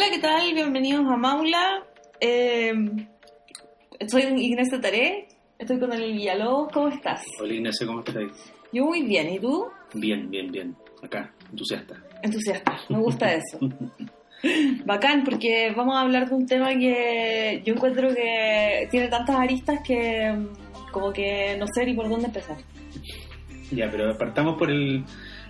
Hola, ¿qué tal? Bienvenidos a Maula. Eh, soy Ignacio Taré, estoy con el Villalobos. ¿Cómo estás? Hola Ignacio, ¿cómo estás ahí? Yo muy bien, ¿y tú? Bien, bien, bien. Acá, entusiasta. Entusiasta, me gusta eso. Bacán, porque vamos a hablar de un tema que yo encuentro que tiene tantas aristas que mm, como que no sé ni por dónde empezar. Ya, pero partamos por el,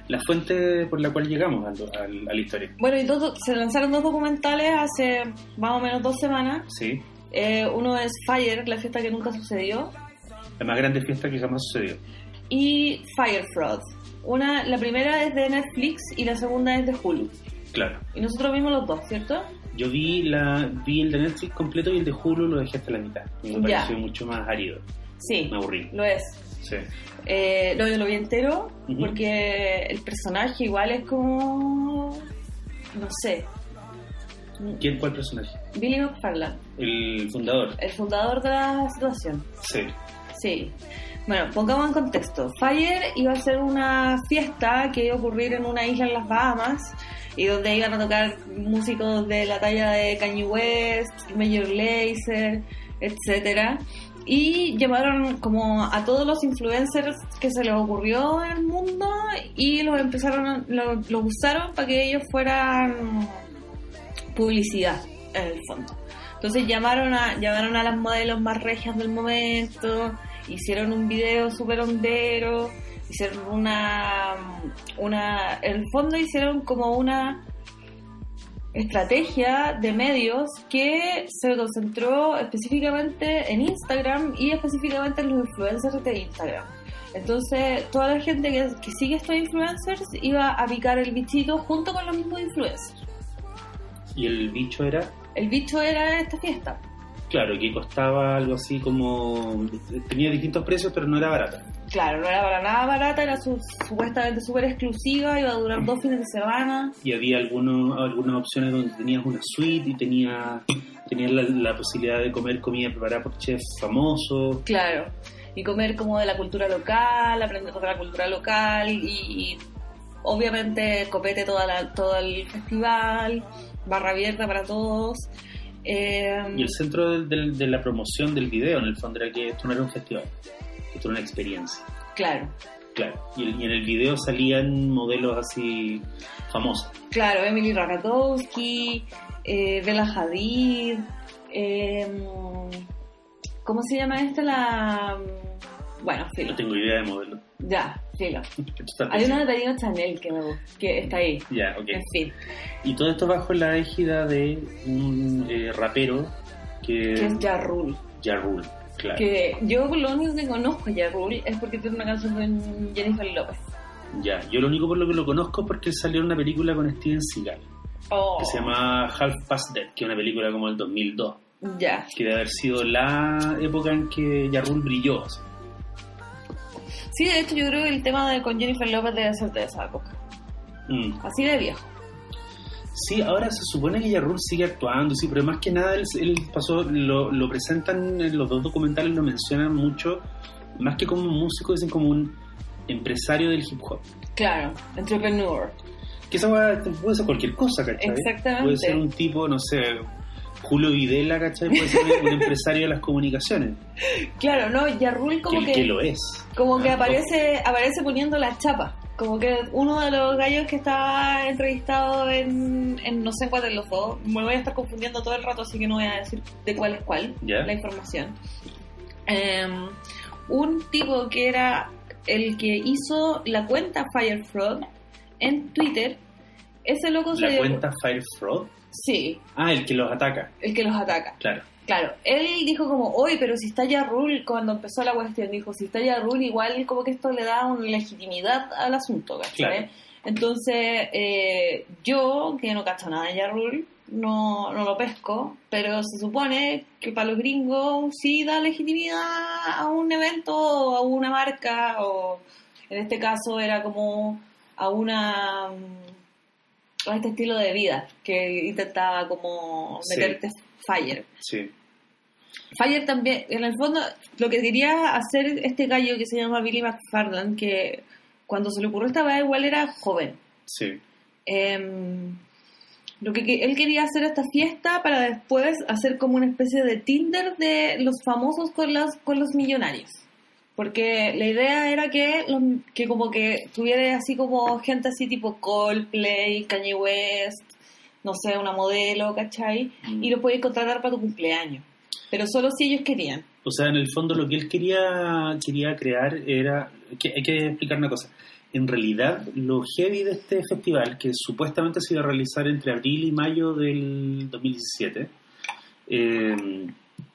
la fuente por la cual llegamos a, a- a la historia. Bueno, y dos- se lanzaron dos documentales hace más o menos dos semanas. Sí, Eh, uno es Fire, la fiesta que nunca sucedió, la más grande fiesta que jamás sucedió. y Fire Fraud. Una, la primera es de Netflix y la segunda es de Hulu. Claro. Y nosotros vimos los dos, ¿cierto? Yo vi la vi el de Netflix completo y el de Hulu lo dejé hasta la mitad. Me Ya. pareció mucho más árido. Sí, Me aburrí. lo es. Sí. Eh, lo, lo vi entero porque el personaje igual es como... no sé. ¿Quién el personaje? Billy McFarland, El fundador. el fundador de la situación. Sí. Sí. Bueno, pongamos en contexto. Fire iba a ser una fiesta que iba a ocurrir en una isla en las Bahamas y donde iban a tocar músicos de la talla de Kanye West, Major Lazer, etcétera. Y llamaron como a todos los influencers que se les ocurrió en el mundo y los empezaron, a- lo- los usaron para que ellos fueran publicidad en el fondo. Entonces llamaron a, llamaron a las modelos más regias del momento, hicieron un video súper hondero, hicieron una, una, en el fondo hicieron como una estrategia de medios que se concentró específicamente en Instagram y específicamente en los influencers de Instagram. Entonces, toda la gente que, que sigue estos influencers iba a picar el bichito junto con los mismos influencers. Y el bicho era, El bicho era esta fiesta. claro, que costaba algo así como. Tenía distintos precios, pero no era barata. Claro, no era para nada barata, era su- supuestamente súper exclusiva, iba a durar dos fines de semana. y había algunos, algunas opciones donde tenías una suite y tenía, tenías la, la posibilidad de comer comida preparada por chefs famosos. Claro, y comer como de la cultura local, aprender sobre la cultura local y, y obviamente copete toda la, todo el festival, barra abierta para todos. Eh, Y el centro del- del- de la promoción del video, en el fondo, era que esto no era un festival, que esto era una experiencia. Claro, Claro. Y, y en el video salían modelos así famosos. claro, Emily Ratajkowski, eh, Bella Hadid, eh, ¿cómo se llama esta? La... Bueno, filo. No tengo idea de modelos. Ya, filo. Hay una de Tarino Chanel que me que está ahí. Ya, ok. En fin, Y todo esto bajo la égida de un eh, rapero que... que es Ja Rule. Claro. Que yo lo único que conozco a Ja Rule es porque tiene una canción con Jennifer López. Ya, yo lo único por lo que lo conozco es porque salió en una película con Steven Seagal. Oh, que se llama Half Past Dead, que es una película como el 2002, Ya. que debe haber sido la época en que Yarul brilló. así. Sí, de hecho yo creo que el tema de con Jennifer López debe ser de esa época. Mm. Así de viejo. Sí, ahora se supone que Yarul sigue actuando, sí, pero más que nada él, él pasó, lo, lo presentan en los dos documentales, lo mencionan mucho, más que como un músico, dicen como un empresario del hip hop. Claro, entrepreneur. Que esa weá puede ser cualquier cosa, ¿cachai? Exactamente. Puede ser un tipo, no sé, Julio Videla, ¿cachai? Puede ser un empresario de las comunicaciones, Claro, ¿no? Ja Rule como que, que, que lo es. como que Ah, aparece, aparece poniendo la chapa. Como que uno de los gallos que estaba entrevistado en, en no sé cuál de los dos, me voy a estar confundiendo todo el rato, así que no voy a decir de cuál es cuál, la información. Em, un tipo que era el que hizo la cuenta Fire Fraud en Twitter, ese loco se La cuenta Fire Fraud. Sí, Ah, el que los ataca, el que los ataca. claro. Claro, él dijo como, oye, pero si está ya Rule, cuando empezó la cuestión, dijo, si está ya Rule, igual como que esto le da una legitimidad al asunto, ¿cachai? Claro. Entonces, eh, yo, que no cacho nada de ya Rule, no, no lo pesco, pero se supone que para los gringos sí da legitimidad a un evento o a una marca, o en este caso era como a una a este estilo de vida que intentaba como Sí. Fire. Sí. Fire también, en el fondo, lo que quería hacer este gallo que se llama Billy McFarland, que cuando se le ocurrió esta weá igual era joven. Sí. Em, Lo que, que él quería hacer esta fiesta para después hacer como una especie de Tinder de los famosos con los, con los millonarios. Porque la idea era que, los- que como que tuviera así como gente así tipo Coldplay, Kanye West, no sé, una modelo, ¿cachai? Mm. Y lo podías contratar para tu cumpleaños. Pero solo si ellos querían. O sea, en el fondo lo que él quería, quería crear era... Que, hay que explicar una cosa. En realidad, lo heavy de este festival, que supuestamente se iba a realizar entre abril y mayo del 2017, eh,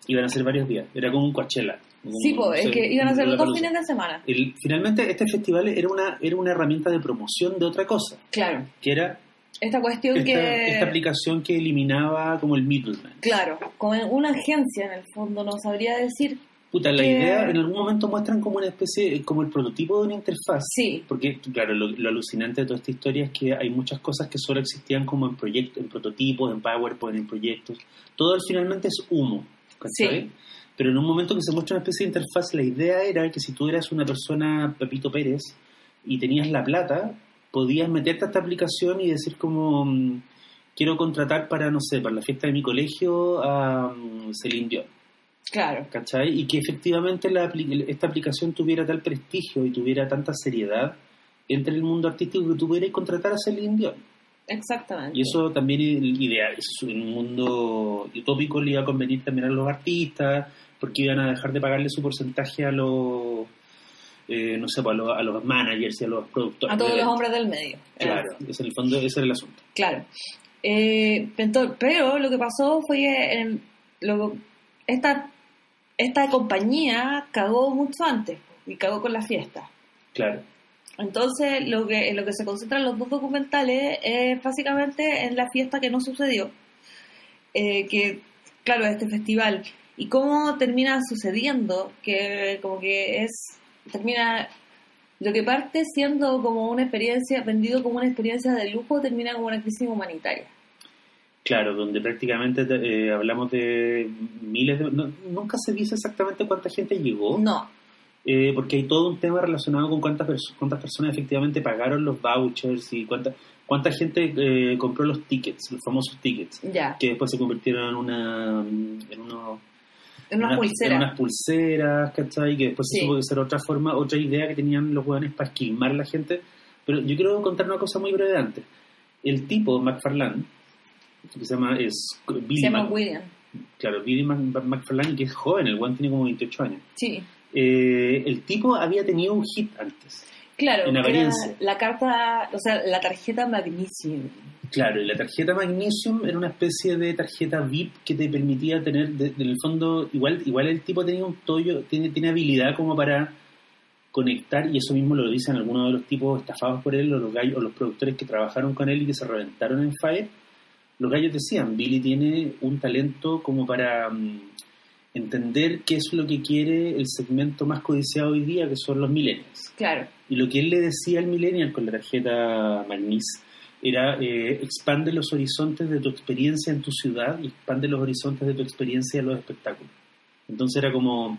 iban a ser varios días. Era como un Coachella. como Sí, pues, es sí, que iban a ser dos fines de semana. El- finalmente, este festival era una, era una herramienta de promoción de otra cosa, Claro. que era Esta cuestión esta, que... esta aplicación que eliminaba como el middleman. Claro, como una agencia en el fondo, no sabría decir. Puta, la idea en algún momento muestran como una especie, como el prototipo de una interfaz. Sí, Porque, claro, lo, lo alucinante de toda esta historia es que hay muchas cosas que solo existían como en proyectos, en prototipos, en PowerPoint, en proyectos. Todo finalmente es humo. ¿cachai? Sí. Pero en un momento que se muestra una especie de interfaz, la idea era que si tú eras una persona, Pepito Pérez, y tenías la plata, podías meterte a esta aplicación y decir como, mm, quiero contratar para, no sé, para la fiesta de mi colegio a mm, Celine Dion. claro. ¿cachai? Y que efectivamente la esta aplicación tuviera tal prestigio y tuviera tanta seriedad entre el mundo artístico que tú pudieras contratar a Celine Dion. Exactamente. Y eso también es ideal, es un mundo utópico le iba a convenir también a los artistas, porque iban a dejar de pagarle su porcentaje a los, eh, no sé, pues, a los, a los managers y a los productores. A todos los hombres del medio. Claro, ese en el fondo ese era el asunto. Claro. Eh, ento- pero lo que pasó fue que en- lo- esta, esta compañía cagó mucho antes y cagó con la fiesta. Claro, Entonces, lo que, en lo que se concentran los dos documentales es básicamente en la fiesta que no sucedió. Eh, que, claro, este festival. Y cómo termina sucediendo, que como que es, termina, lo que parte siendo como una experiencia, vendido como una experiencia de lujo, termina como una crisis humanitaria. claro, donde prácticamente eh, hablamos de miles de... no- nunca se dice exactamente cuánta gente llegó. No, Eh, porque hay todo un tema relacionado con cuántas, pers- cuántas personas efectivamente pagaron los vouchers y cuánta, cuánta gente eh, compró los tickets, los famosos tickets, ya, que después se convirtieron en una en unos en una unas- pulsera. en unas pulseras, ¿cachai? Que después Sí. se supo que ser otra forma, otra idea que tenían los hueones para esquilmar a la gente. Pero yo quiero contar una cosa muy breve antes. El tipo, McFarlane, que se llama, es Billy Se llama Mac- William. claro, Billy Mac- McFarlane, que es joven, el one tiene como 28 años. Sí, Eh, el tipo había tenido un hit antes. Claro. En era apariencia. La carta, o sea, la tarjeta Magnesium. Claro, y la tarjeta Magnesium era una especie de tarjeta VIP que te permitía tener, de- en el fondo, igual igual el tipo tenía un tollo, tiene, tiene habilidad como para conectar, y eso mismo lo dicen algunos de los tipos estafados por él, o los gallos, o los productores que trabajaron con él y que se reventaron en Fire. Los gallos decían, Billy tiene un talento como para mm, entender qué es lo que quiere el segmento más codiciado hoy día, que son los millennials. Claro, Y lo que él le decía al millennial con la tarjeta Magnis era eh, expande los horizontes de tu experiencia en tu ciudad y expande los horizontes de tu experiencia en los espectáculos. Entonces era como,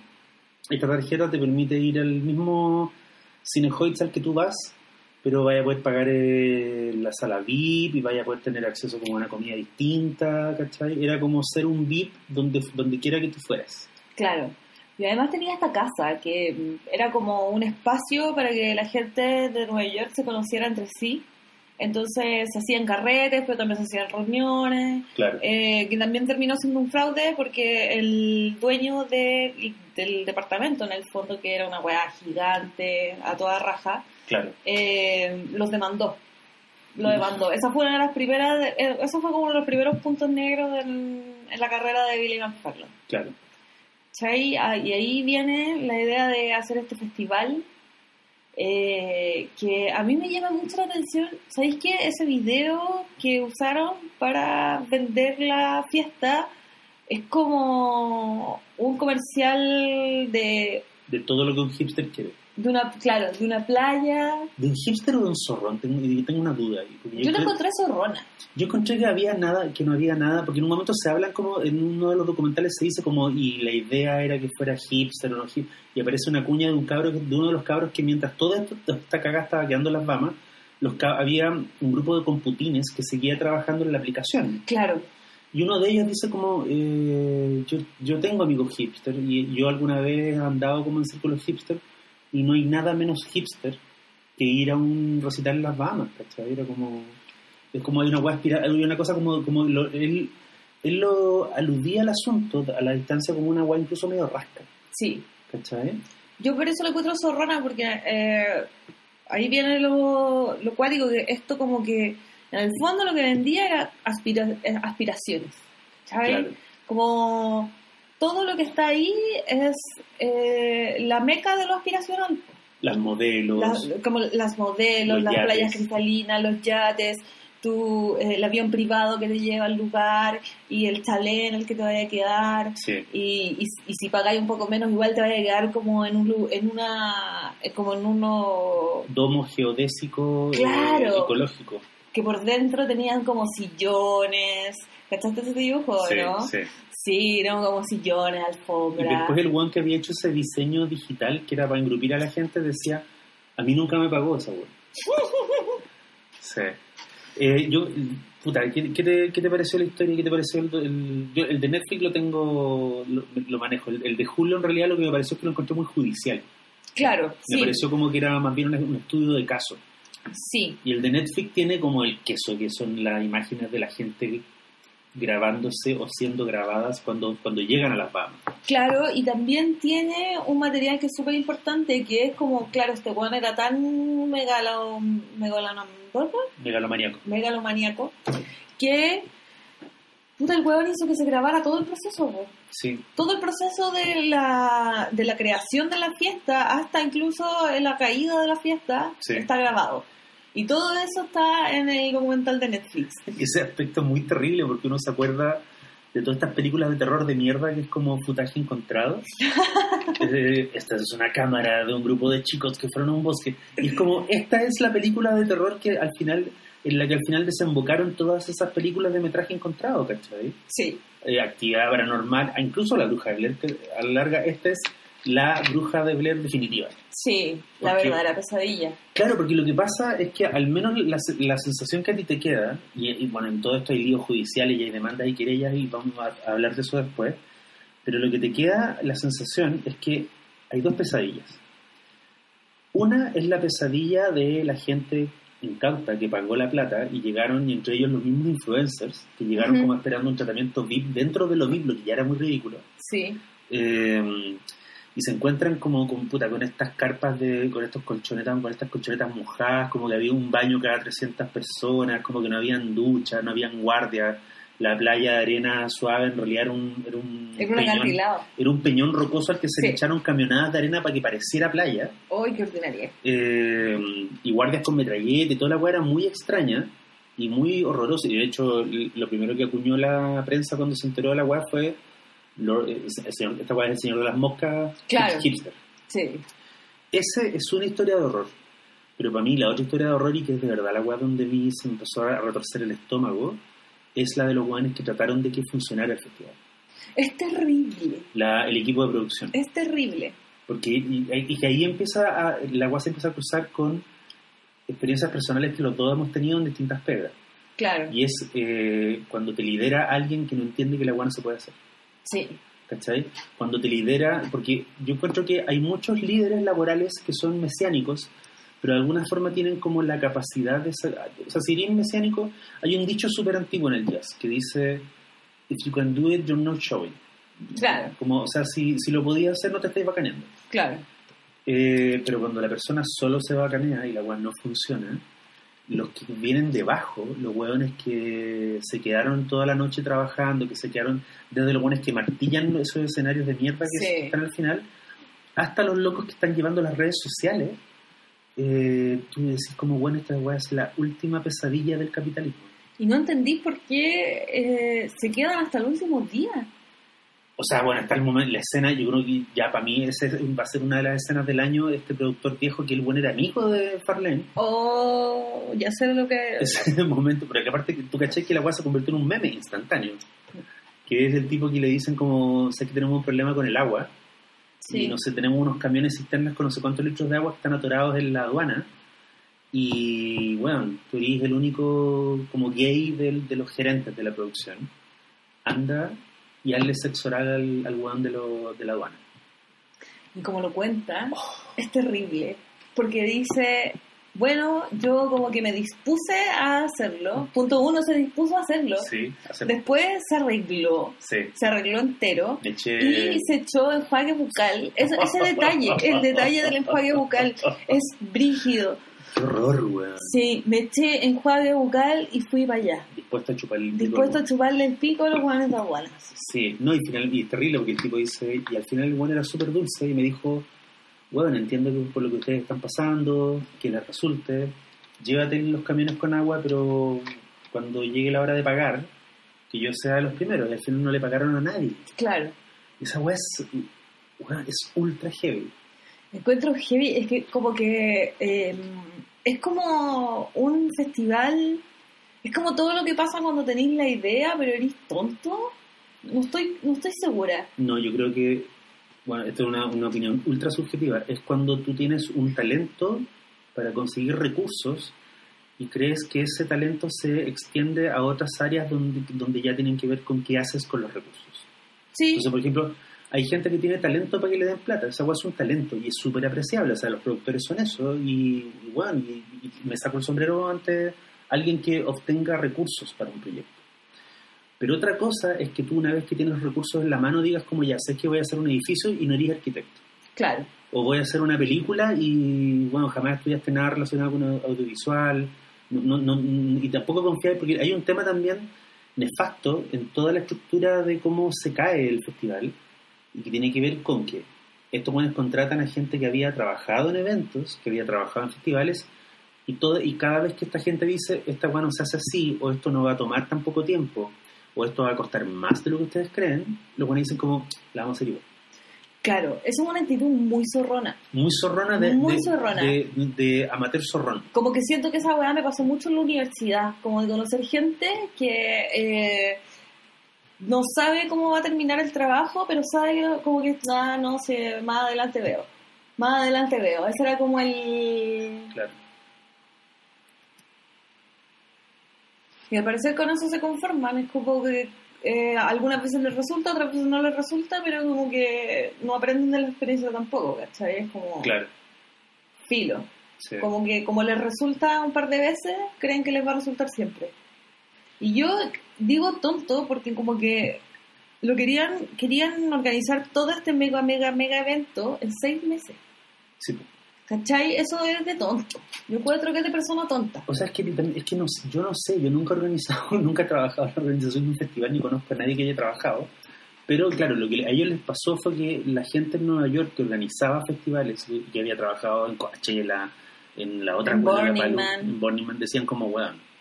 esta tarjeta te permite ir al mismo Cinehoids al que tú vas, pero vaya a poder pagar eh, la sala VIP y vaya a poder tener acceso como a una comida distinta, ¿cachai? Era como ser un VIP donde, donde quiera que tú fueras. claro. Y además tenía esta casa que era como un espacio para que la gente de Nueva York se conociera entre sí. Entonces se hacían carretes, pero también se hacían reuniones. Claro. eh, que también terminó siendo un fraude porque el dueño de- del departamento, en el fondo, que era una weá gigante, a toda raja, Claro. eh, los demandó. Lo demandó. Esa fue una de las primeras, de- eh, eso fue como uno de los primeros puntos negros del- en la carrera de Billy McFarlane. Claro. Ah, y ahí viene la idea de hacer este festival eh, que a mí me llama mucho la atención. ¿Sabéis qué? Ese video que usaron para vender la fiesta es como un comercial de, De todo lo que un hipster quiere. De una, claro, de una playa. ¿De un hipster o de un zorrón? Tengo, tengo una duda ahí. Yo la creo- encontré zorrona. Yo encontré que había nada, que no había nada, porque en un momento se hablan como, en uno de los documentales se dice como, y la idea era que fuera hipster o no hipster, y aparece una cuña de un cabro, de uno de los cabros que mientras toda esta cagada estaba quedando en las bamas, los había un grupo de computines que seguía trabajando en la aplicación. Claro. Y uno de ellos dice como, eh, yo, yo tengo amigos hipster y yo alguna vez he andado como en círculos hipster y no hay nada menos hipster que ir a un recital en las Bahamas, ¿cachai? Era como, es como hay una hay una cosa como, como lo- él, él lo aludía al asunto a la distancia como una hueá incluso medio rasca, Sí. ¿cachai? Yo por eso le encuentro zorrona, porque eh, ahí viene lo, lo cuático, que esto como que en el fondo lo que vendía era aspira- eh, aspiraciones. Claro. Como todo lo que está ahí es eh, la meca de lo aspiracional. Las modelos, Las- como las modelos, Los las yates. playas cristalinas, los yates, tu, eh, el avión privado que te lleva al lugar y el chalet en el que te vaya a quedar. sí, Y, y, y si pagáis un poco menos, igual te vaya a quedar como en un en una eh, como en uno domo geodésico eh, Claro. ecológico. que por dentro tenían como sillones. ¿Cachaste ese dibujo, Sí, no? sí. Sí, eran como sillones, Y alfombra. después el one que había hecho ese diseño digital que era para engrupir a la gente decía, a mí nunca me pagó esa weón. sí. Eh, yo, puta, ¿qué, qué te, qué te pareció la historia? ¿Qué te pareció el, el, yo el de Netflix lo tengo, lo, lo manejo. El, el de Julio en realidad lo que me pareció es que lo encontré muy judicial. Claro, Me sí. pareció como que era más bien un, un estudio de caso. Sí, Y el de Netflix tiene como el queso, que son las imágenes de la gente grabándose o siendo grabadas cuando, cuando llegan a las Bahamas. claro, y también tiene un material que es súper importante, que es como, claro, este weón era tan megalo, Megalomaníaco. megalomaníaco, que puta, el weón hizo que se grabara todo el proceso. Sí, todo el proceso de la, de la creación de la fiesta hasta incluso en la caída de la fiesta Sí. está grabado. Y todo eso está en el documental de Netflix. ese aspecto es muy terrible porque uno se acuerda de todas estas películas de terror de mierda que es como futaje encontrado. Eh, esta es una cámara de un grupo de chicos que fueron a un bosque. Y es como, esta es la película de terror que al final, en la que al final desembocaron todas esas películas de metraje encontrado, ¿cachai? Sí, Eh, actividad paranormal, incluso la bruja a la larga esta es la bruja de Blair definitiva. sí, la ¿Por qué? verdadera pesadilla. Claro, porque lo que pasa es que al menos la, la sensación que a ti te queda, y, y bueno, en todo esto hay líos judiciales y hay demandas y querellas y vamos a, hablar de eso después, pero lo que te queda, la sensación es que hay dos pesadillas. Una es la pesadilla de la gente incauta que pagó la plata y llegaron, y entre ellos los mismos influencers, que llegaron como esperando un tratamiento VIP dentro de lo VIP, lo que ya era muy ridículo. Sí, Eh, y se encuentran como con puta con estas carpas de con estos colchonetas con estas colchonetas mojadas como que había un baño cada 300 personas como que no habían duchas no habían guardias la playa de arena suave en realidad era un era un, peñón, era un peñón rocoso al que se Sí. le echaron camionadas de arena para que pareciera playa ¡Ay, qué ordinaria! eh, y guardias con metralleta y toda la weá era muy extraña y muy horrorosa. Y de hecho, lo primero que acuñó la prensa cuando se enteró de la weá fue: Lord- eh, el señor- esta weá es el señor de las moscas Claro. hipster. Sí, Ese es una historia de horror. Pero para mí, la otra historia de horror, y que es de verdad la weá donde vi se me empezó a retorcer el estómago, es la de los weones que trataron de que funcionara el festival. es terrible, La, el equipo de producción. es terrible. Porque y, y que ahí empieza a, la agua se empieza a cruzar con experiencias personales que los dos hemos tenido en distintas pegas. Claro, Y es eh, cuando te lidera alguien que no entiende que la agua no se puede hacer. Sí, ¿Cachai? Cuando te lidera, porque yo encuentro que hay muchos líderes laborales que son mesiánicos, pero de alguna forma tienen como la capacidad de ser... O sea, si eres mesiánico, hay un dicho súper antiguo en el jazz que dice, if you can do it, you're not showing. Claro. Como, o sea, si, si lo podías hacer, no te estáis bacaneando. claro. Eh, pero cuando la persona solo se bacanea y la weá no funciona, los que vienen debajo, los hueones que se quedaron toda la noche trabajando, que se quedaron desde los hueones que martillan esos escenarios de mierda que Sí. están al final, hasta los locos que están llevando las redes sociales, eh, tú decís como, bueno, esta weá es la última pesadilla del capitalismo. Y no entendí por qué eh, se quedan hasta el último día. O sea, bueno, hasta el momento, la escena, yo creo que ya para mí ese va a ser una de las escenas del año, este productor viejo que el buen era amigo de Farlane. Oh, ya sé lo que... ese momento, pero que aparte tú caché que la weá se convirtió en un meme instantáneo. Que es el tipo que le dicen como, sé que tenemos un problema con el agua. Sí. Y no sé, tenemos unos camiones cisternas con no sé cuántos litros de agua que están atorados en la aduana. Y bueno, tú eres el único como gay del- de los gerentes de la producción. Anda y hazle sexo oral al, al weón de, lo- de la aduana. Y como lo cuenta, Oh. es terrible. Porque dice, bueno, yo como que me dispuse a hacerlo. Punto uno, se dispuso a hacerlo. Sí, hace- Después se arregló. sí. Se arregló entero. Le eché- Y se echó enjuague bucal. Ese, ese detalle, el detalle del enjuague bucal es brígido. Qué horror, weón. Sí, me eché enjuague bucal y fui para allá. Dispuesto a chupar el pico. Dispuesto a chuparle el pico a los guanes de aduanas. Sí, no, y, final, y es terrible porque el tipo dice, y al final el weón era súper dulce y me dijo, bueno, entiendo que por lo que ustedes están pasando, que les resulte, llévate los camiones con agua, pero cuando llegue la hora de pagar, que yo sea de los primeros, y al final no le pagaron a nadie. Claro. Esa weá es, weá, es ultra heavy. Encuentro heavy, es que como que eh, es como un festival, es como todo lo que pasa cuando tenéis la idea, pero eres tonto. No estoy, no estoy segura. No, yo creo que, bueno, esto es una, una opinión ultra subjetiva, es cuando tú tienes un talento para conseguir recursos y crees que ese talento se extiende a otras áreas donde, donde ya tienen que ver con qué haces con los recursos. Sí, Entonces, por ejemplo, hay gente que tiene talento para que le den plata, esa hueá es un talento y es súper apreciable, o sea, los productores son eso y, y bueno, y, y me saco el sombrero ante alguien que obtenga recursos para un proyecto. Pero otra cosa es que tú una vez que tienes los recursos en la mano digas como ya, sé que voy a hacer un edificio y no eres arquitecto. claro. O voy a hacer una película y, bueno, jamás estudiaste nada relacionado con audiovisual. No, no, no- y tampoco confías, porque hay un tema también nefasto en toda la estructura de cómo se cae el festival y que tiene que ver con que estos buenos contratan a gente que había trabajado en eventos, que había trabajado en festivales y todo y cada vez que esta gente dice esta bueno se hace así o esto no va a tomar tan poco tiempo o esto va a costar más de lo que ustedes creen, los buenos dicen como la vamos a hacer igual. Claro, es una actitud muy zorrona. Muy zorrona de, Muy de- zorrona. de- de amateur zorrón. Como que siento que esa weá me pasó mucho en la universidad, como de conocer gente que eh, no sabe cómo va a terminar el trabajo, pero sabe que como que ah, no sé, más adelante veo. Más adelante veo. Ese era como el... Claro. Y al parecer con eso se conforman, es como que eh, algunas veces les resulta, otras veces no les resulta, pero como que no aprenden de la experiencia tampoco, ¿cachai? Es como Claro. filo. sí. Como que como les resulta un par de veces, creen que les va a resultar siempre. Y yo digo tonto porque como que lo querían querían organizar todo este mega mega mega evento en seis meses. Sí. ¿Cachai? Eso es de tonto. Yo encuentro que es de persona tonta. O sea, es que, es que no, yo no sé, yo nunca he organizado, nunca he trabajado en la organización de un festival ni conozco a nadie que haya trabajado. Pero claro, lo que a ellos les pasó fue que la gente en Nueva York que organizaba festivales, que había trabajado en Coachella, en la otra En Burning Man. en Burning Man, decían como, weón,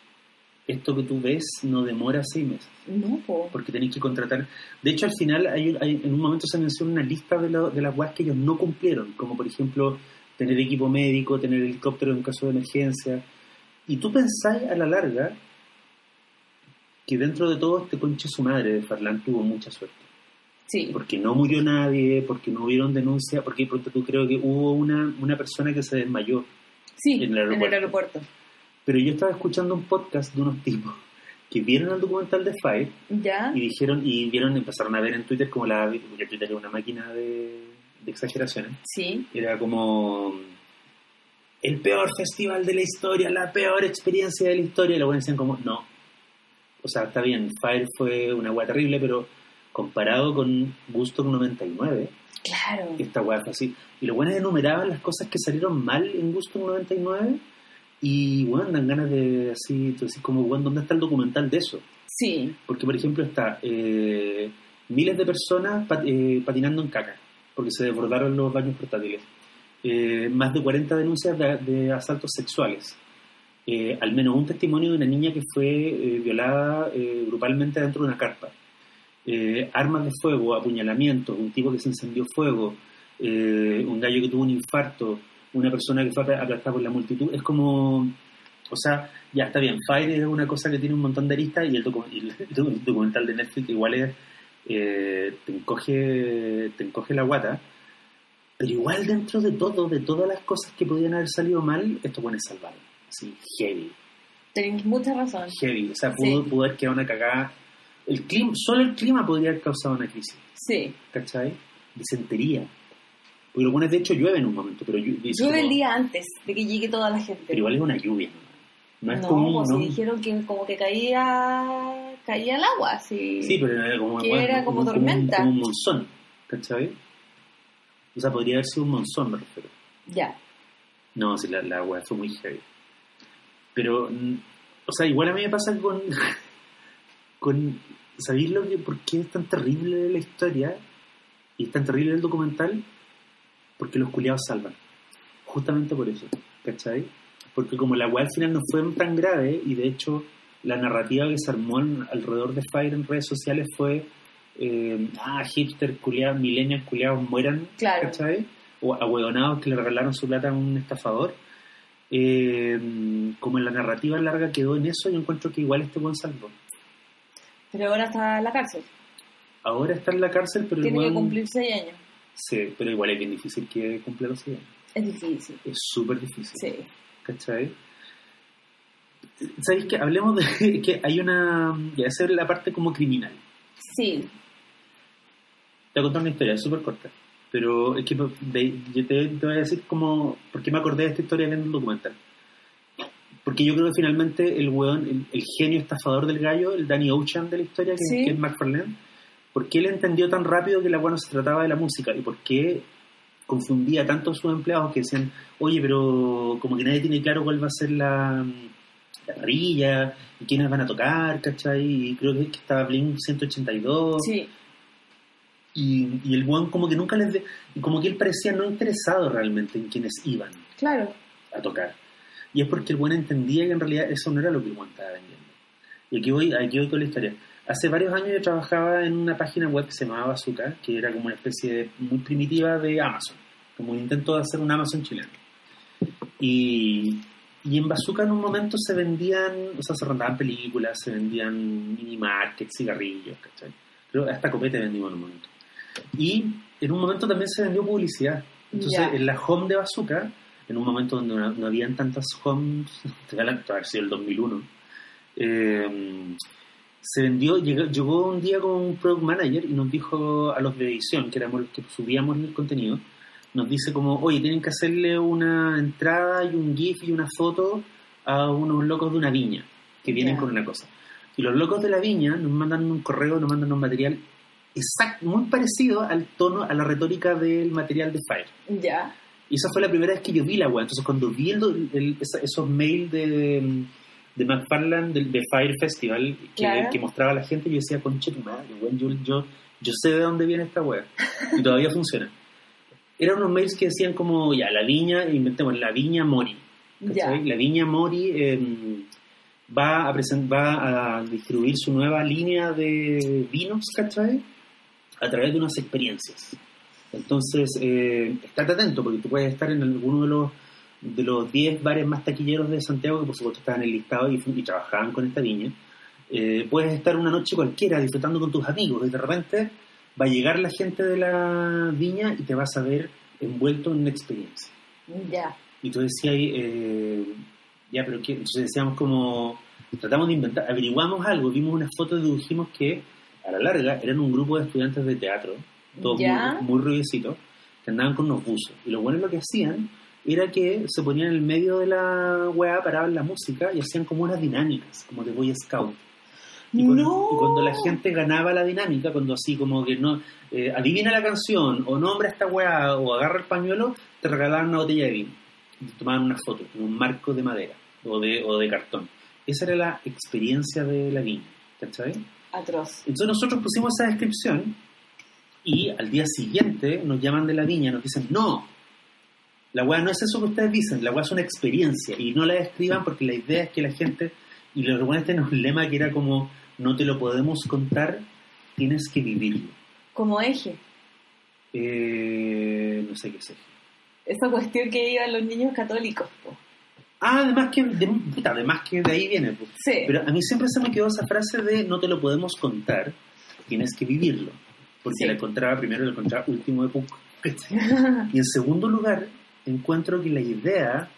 esto que tú ves no demora seis meses. No, po. porque tenéis que contratar. De hecho, al final, hay, hay- en un momento se menciona una lista de, lo- de las weas que ellos no cumplieron, como por ejemplo tener equipo médico, tener helicóptero en caso de emergencia. Y tú pensáis a la larga que dentro de todo este conche su madre de Farlán tuvo mucha suerte. Sí. Porque no murió nadie, porque no hubieron denuncia, porque pronto tú creo que hubo una, una persona que se desmayó. Sí, en el aeropuerto. aeropuerto. Pero yo estaba escuchando un podcast de unos tipos que vieron el documental de Fire ¿Ya? y dijeron y vieron empezaron a ver en Twitter como la porque Twitter es una máquina de, de exageraciones Sí. era como el peor festival de la historia la peor experiencia de la historia y luego decían como no o sea está bien Fire fue una weá terrible pero comparado con Gusto 99 Claro. esta weá fue así y los buenos enumeraban las cosas que salieron mal en Gusto 99 y bueno dan ganas de así decís como bueno ¿dónde está el documental de eso? Sí. Porque, por ejemplo, está eh, miles de personas pat- eh, patinando en caca, porque se desbordaron los baños portátiles. Eh, más de 40 denuncias de, de asaltos sexuales. Eh, al menos un testimonio de una niña que fue violada grupalmente dentro de una carpa. Armas de fuego, apuñalamientos, un tipo que se encendió fuego, un gallo que tuvo un infarto, una persona que fue apl- aplastada por la multitud. Es como o sea, ya está bien, Fire es una cosa que tiene un montón de aristas y el, docu- y el docu- documental de Netflix igual es, eh, te, encoge, te encoge la guata, pero igual dentro de todo, de todas las cosas que podían haber salido mal, esto es salvable. así, heavy. Tenés mucha razón. Heavy. O sea, pudo, Sí. pudo haber quedado una cagada. El clima, solo el clima podría haber causado una crisis. Sí. ¿Cachai? Disentería. Porque lo bueno es, de hecho, llueve en un momento, pero Llueve el como- día antes de que llegue toda la gente. Pero igual es una lluvia. No, no es no, como... pues no- si dijeron que como que caía caía el agua, sí. Sí, pero era como, Que bueno, era como un- tormenta. Como un monzón, ¿cachai? O sea, podría haber sido un monzón, me refiero. Ya. No, sí, la, la weá fue muy heavy. Pero, mm, o sea, igual a mí me pasa con. con ¿Sabéis lo que, por qué es tan terrible la historia y es tan terrible el documental? Porque los culiados salvan. Justamente por eso, ¿cachai? Porque como la weá al final no fue tan grave y de hecho la narrativa que se armó en- alrededor de Fire en redes sociales fue. eh, ah, hipster culiados, millennials culiados mueran Claro. ¿cachai? O ahueonados que le regalaron su plata a un estafador. Eh, como en la narrativa larga quedó en eso, yo encuentro que igual este buen salvo. Pero ahora está en la cárcel. Ahora está en la cárcel, pero Tiene igual... que cumplir seis años. Sí, pero igual es bien difícil que cumpla los 100 años. Es difícil. Es súper difícil. Sí. ¿Cachai? ¿Sabéis que hablemos de que hay una... Ya, esa es la parte como criminal. Sí. Te voy a contar una historia, súper corta. Pero es que de- yo te, te voy a decir como... ¿Por qué me acordé de esta historia viendo un documental? Porque yo creo que finalmente el weón, el, el genio estafador del gallo, el Danny Ocean de la historia, que, Sí. que es McFarlane, ¿por qué él entendió tan rápido que la weá no se trataba de la música? ¿Y por qué confundía tanto a sus empleados que decían, oye, pero como que nadie tiene claro cuál va a ser la, la parrilla y quiénes van a tocar, ¿cachai? Y creo que, que estaba Blink 182. Sí. Y, y el weón como que nunca les... de- y como que él parecía no interesado realmente en quienes iban Claro. a tocar. Y es porque el buen entendía que en realidad eso no era lo que el buen estaba vendiendo. Y aquí voy, aquí voy con la historia. Hace varios años yo trabajaba en una página web que se llamaba Bazooka, que era como una especie de, muy primitiva de Amazon, como un intento de hacer un Amazon chileno. Y, y en Bazooka en un momento se vendían, o sea, se rentaban películas, se vendían mini markets, cigarrillos, ¿cachai? Que hasta copete vendimos en un momento. Y en un momento también se vendió publicidad. Entonces, en la home de Bazooka, en un momento donde no, no habían tantas homes, te haber sido el 2001, eh, se vendió, llegó, llegó un día con un product manager y nos dijo a los de edición, que éramos los que subíamos el contenido, nos dice como, oye, tienen que hacerle una entrada y un GIF y una foto a unos locos de una viña que vienen Ya. con una cosa. Y los locos de la viña nos mandan un correo, nos mandan un material exacto, muy parecido al tono, a la retórica del material de Fire. Ya. Y esa fue la primera vez que yo vi la web. Entonces, cuando vi el, el- esos mails de, de McFarland, del de Fire Festival, que, Claro. que mostraba a la gente, yo decía, conche tu madre, yo, yo, yo sé de dónde viene esta web. Y todavía funciona. Eran unos mails que decían como, ya, la viña, inventemos, la viña Mori. La viña Mori eh, va, a present- va a distribuir su nueva línea de vinos, ¿cachai? A través de unas experiencias. Entonces, eh, estate atento porque tú puedes estar en alguno de los de los 10 bares más taquilleros de Santiago, que por supuesto estaban en el listado y, y trabajaban con esta viña. Eh, puedes estar una noche cualquiera disfrutando con tus amigos y de repente va a llegar la gente de la viña y te vas a ver envuelto en una experiencia. Ya. Y tú decías, eh, ya, pero ¿qué? Entonces decíamos como, tratamos de inventar, averiguamos algo, vimos unas fotos y dedujimos que a la larga eran un grupo de estudiantes de teatro, todos muy, muy rubiecitos, que andaban con unos buzos. Y lo bueno lo que hacían era que se ponían en el medio de la weá, paraban la música y hacían como unas dinámicas, como de Boy Scout. Y cuando, No. y cuando la gente ganaba la dinámica, cuando así como que no eh, adivina la canción, o nombra esta weá, o agarra el pañuelo, te regalaban una botella de vino. Y te tomaban una foto en un marco de madera o de, o de cartón. Esa era la experiencia de la viña, ¿cachai? Atroz. Entonces nosotros pusimos esa descripción y al día siguiente nos llaman de la viña nos dicen, no, la weá no es eso que ustedes dicen, la weá es una experiencia y no la describan porque la idea es que la gente, y los weones tienen un lema que era como, no te lo podemos contar, tienes que vivirlo. Como eje. Eh, no sé qué sé. Esa cuestión que iban los niños católicos. po. Ah, además que, de, además que de ahí viene. Sí. Pero a mí siempre se me quedó esa frase de no te lo podemos contar, tienes que vivirlo. Porque Sí. la encontraba primero la encontraba último de poco. Y en segundo lugar, encuentro que la idea,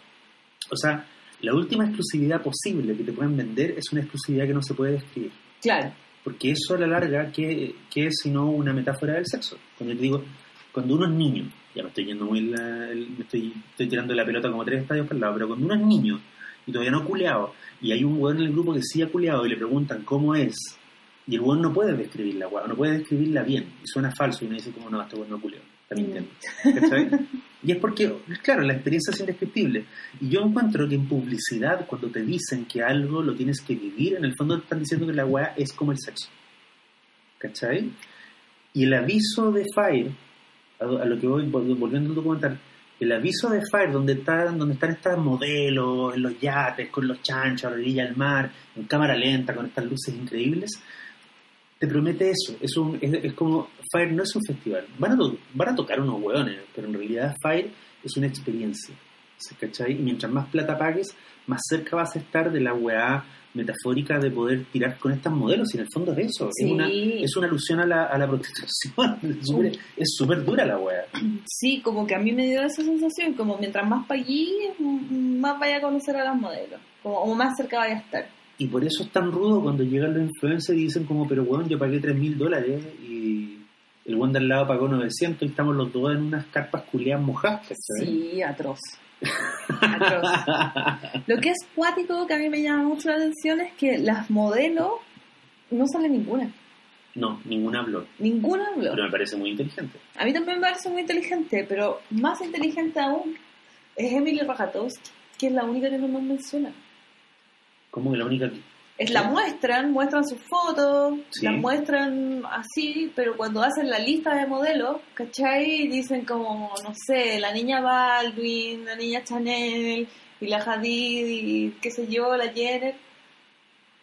o sea, La última exclusividad posible que te pueden vender es una exclusividad que no se puede describir. Claro. Porque eso a la larga, ¿qué, qué es sino una metáfora del sexo? Cuando yo te digo, cuando uno es niño, ya me estoy yendo muy la, me estoy, estoy tirando la pelota como tres estadios para el lado, pero cuando uno es niño y todavía no ha culeado, y hay un weón en el grupo que sí ha culeado y le preguntan cómo es, y el weón no puede describirla, weón, no puede describirla bien, y suena falso, y uno dice como no, este weón no culeó, Y es porque, claro, la experiencia es indescriptible. Y yo encuentro que en publicidad, cuando te dicen que algo lo tienes que vivir, en el fondo te están diciendo que la weá es como el sexo. ¿Cachai? Y el aviso de Fire, a, lo que voy vol- volviendo al documental, el aviso de Fire, donde están, donde están estas modelos, en los yates, con los chanchos, a la orilla del mar, en cámara lenta, con estas luces increíbles, te promete eso. Es, un, es, es como, Fire no es un festival. Van a, to- van a tocar unos hueones, pero en realidad Fire es una experiencia. ¿sí? ¿Cachai? Y mientras más plata pagues, más cerca vas a estar de la weá metafórica de poder tirar con estas modelos. Y en el fondo es eso. Sí. Es, una, es una alusión a la, a la prostitución. Es súper- dura la weá. Sí, como que a mí me dio esa sensación, como mientras más paguí, m- más vaya a conocer a las modelos, como, o más cerca vaya a estar. Y por eso es tan rudo cuando llegan los influencers y dicen como, pero weón, yo pagué 3 mil dólares y el weón de al lado pagó 900 y estamos los dos en unas carpas culeadas mojadas. Sí, atroz. Atroz. Lo que es cuático, que a mí me llama mucho la atención, es que las modelos no sale ninguna. No, ninguna habló. Ninguna habló. Pero me parece muy inteligente. A mí también me parece muy inteligente, pero más inteligente aún es Emily Ratajkowski, que es la única que no nos menciona. Como que la única que... Es la muestran, muestran sus fotos, Sí. la muestran así, pero cuando hacen la lista de modelos, ¿cachai? Dicen como, no sé, la niña Baldwin, la niña Chanel, y la Hadid, y qué sé yo, la Jenner.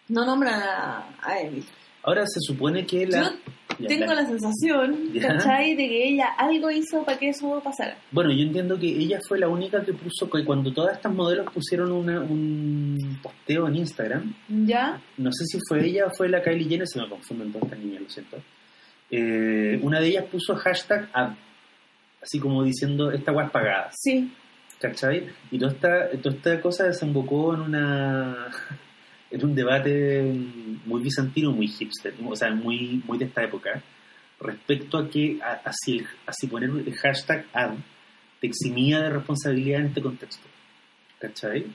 No nombran a, a Emily. Ahora se supone que la... Yo tengo la sensación, Ya. ¿cachai? De que ella algo hizo para que eso pasara. Bueno, yo entiendo que ella fue la única que puso, que cuando todas estas modelos pusieron una, un posteo en Instagram, ¿Ya? no sé si fue ella o fue la Kylie Jenner, se me confunden todas estas niñas, lo siento. Eh, una de ellas puso hashtag ad, así como diciendo, esta es pagada, Sí. ¿cachai? Y toda esta, toda esta cosa desembocó en una en un debate muy bizantino, muy hipster, o sea, muy, muy de esta época, respecto a que a- así, el- así poner el hashtag ad te eximía de responsabilidad en este contexto. ¿Cachai?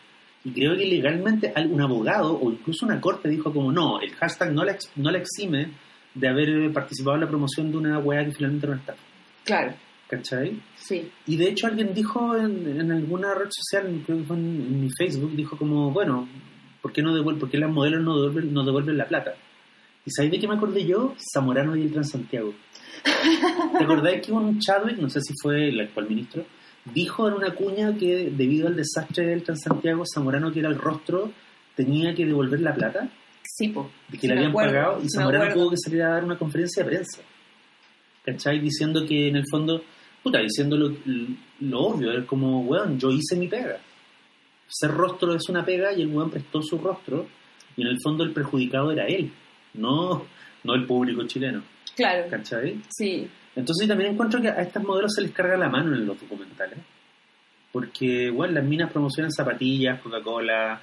Y creo que legalmente al- un abogado o incluso una corte dijo como no, el hashtag no la, ex- no la exime de haber participado en la promoción de una weá que finalmente no está. Claro. ¿Cachai? Sí. Y de hecho alguien dijo en, en alguna red social, creo que fue en, en mi Facebook, dijo como, bueno, ¿por qué, no devuelven, por qué las modelos no devuelven, no devuelven la plata? ¿Y sabéis de qué me acordé yo? Zamorano y el Transantiago. ¿Te acordáis que un Chadwick, no sé si fue el actual ministro, dijo en una cuña que debido al desastre del Transantiago, Zamorano, que era el rostro, tenía que devolver la plata? Sí, po. de que Sí, le habían acuerdo, pagado y Zamorano tuvo que salir a dar una conferencia de prensa. ¿Cachai? Diciendo que en el fondo, puta, diciendo lo, lo obvio, es como, weón, yo hice mi pega. Ser rostro es una pega y el weón prestó su rostro y en el fondo el perjudicado era él, no, no el público chileno. Claro. ¿Cachai? Sí. Entonces también encuentro que a estas modelos se les carga la mano en los documentales. Porque, bueno, las minas promocionan zapatillas, Coca-Cola,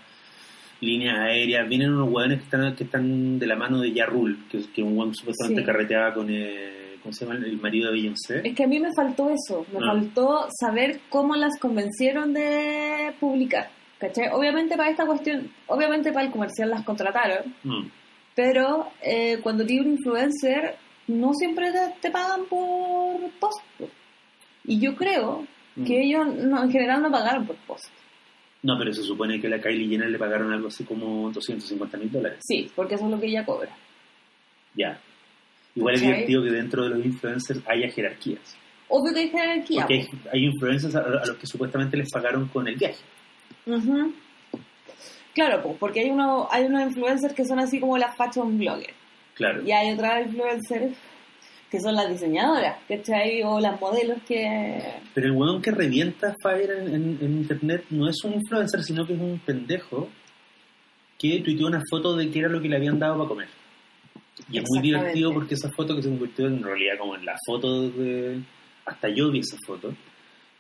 líneas aéreas. Vienen unos hueones que están, que están de la mano de Yarrul, que, que un hueón supuestamente Sí. carreteaba con, eh, ¿cómo se llama? El marido de Beyoncé. Es que a mí me faltó eso, me Ah. faltó saber cómo las convencieron de publicar. ¿Cachai? Obviamente para esta cuestión, obviamente para el comercial las contrataron, Mm. pero eh, cuando tiene un influencer, no siempre te, te pagan por post. Y yo creo Mm. que ellos no, en general no pagaron por post. No, pero se supone que a la Kylie Jenner le pagaron algo así como 250 mil dólares. Sí, porque eso es lo que ella cobra. Ya. Igual es divertido que dentro de los influencers haya jerarquías. Obvio que hay jerarquía. Porque hay, hay influencers a, a los que supuestamente les pagaron con el viaje. Ujú. Claro, po, porque hay, uno, hay unos influencers que son así como las fashion bloggers. Claro. Y hay otras influencers que son las diseñadoras, ¿cachai? O las modelos que... Pero el weón que revienta Fire en, en- en internet no es un influencer, sino que es un pendejo que tuiteó una foto de qué era lo que le habían dado para comer. Y es muy divertido porque esa foto que se convirtió en realidad como en la foto de... Hasta yo vi esa foto,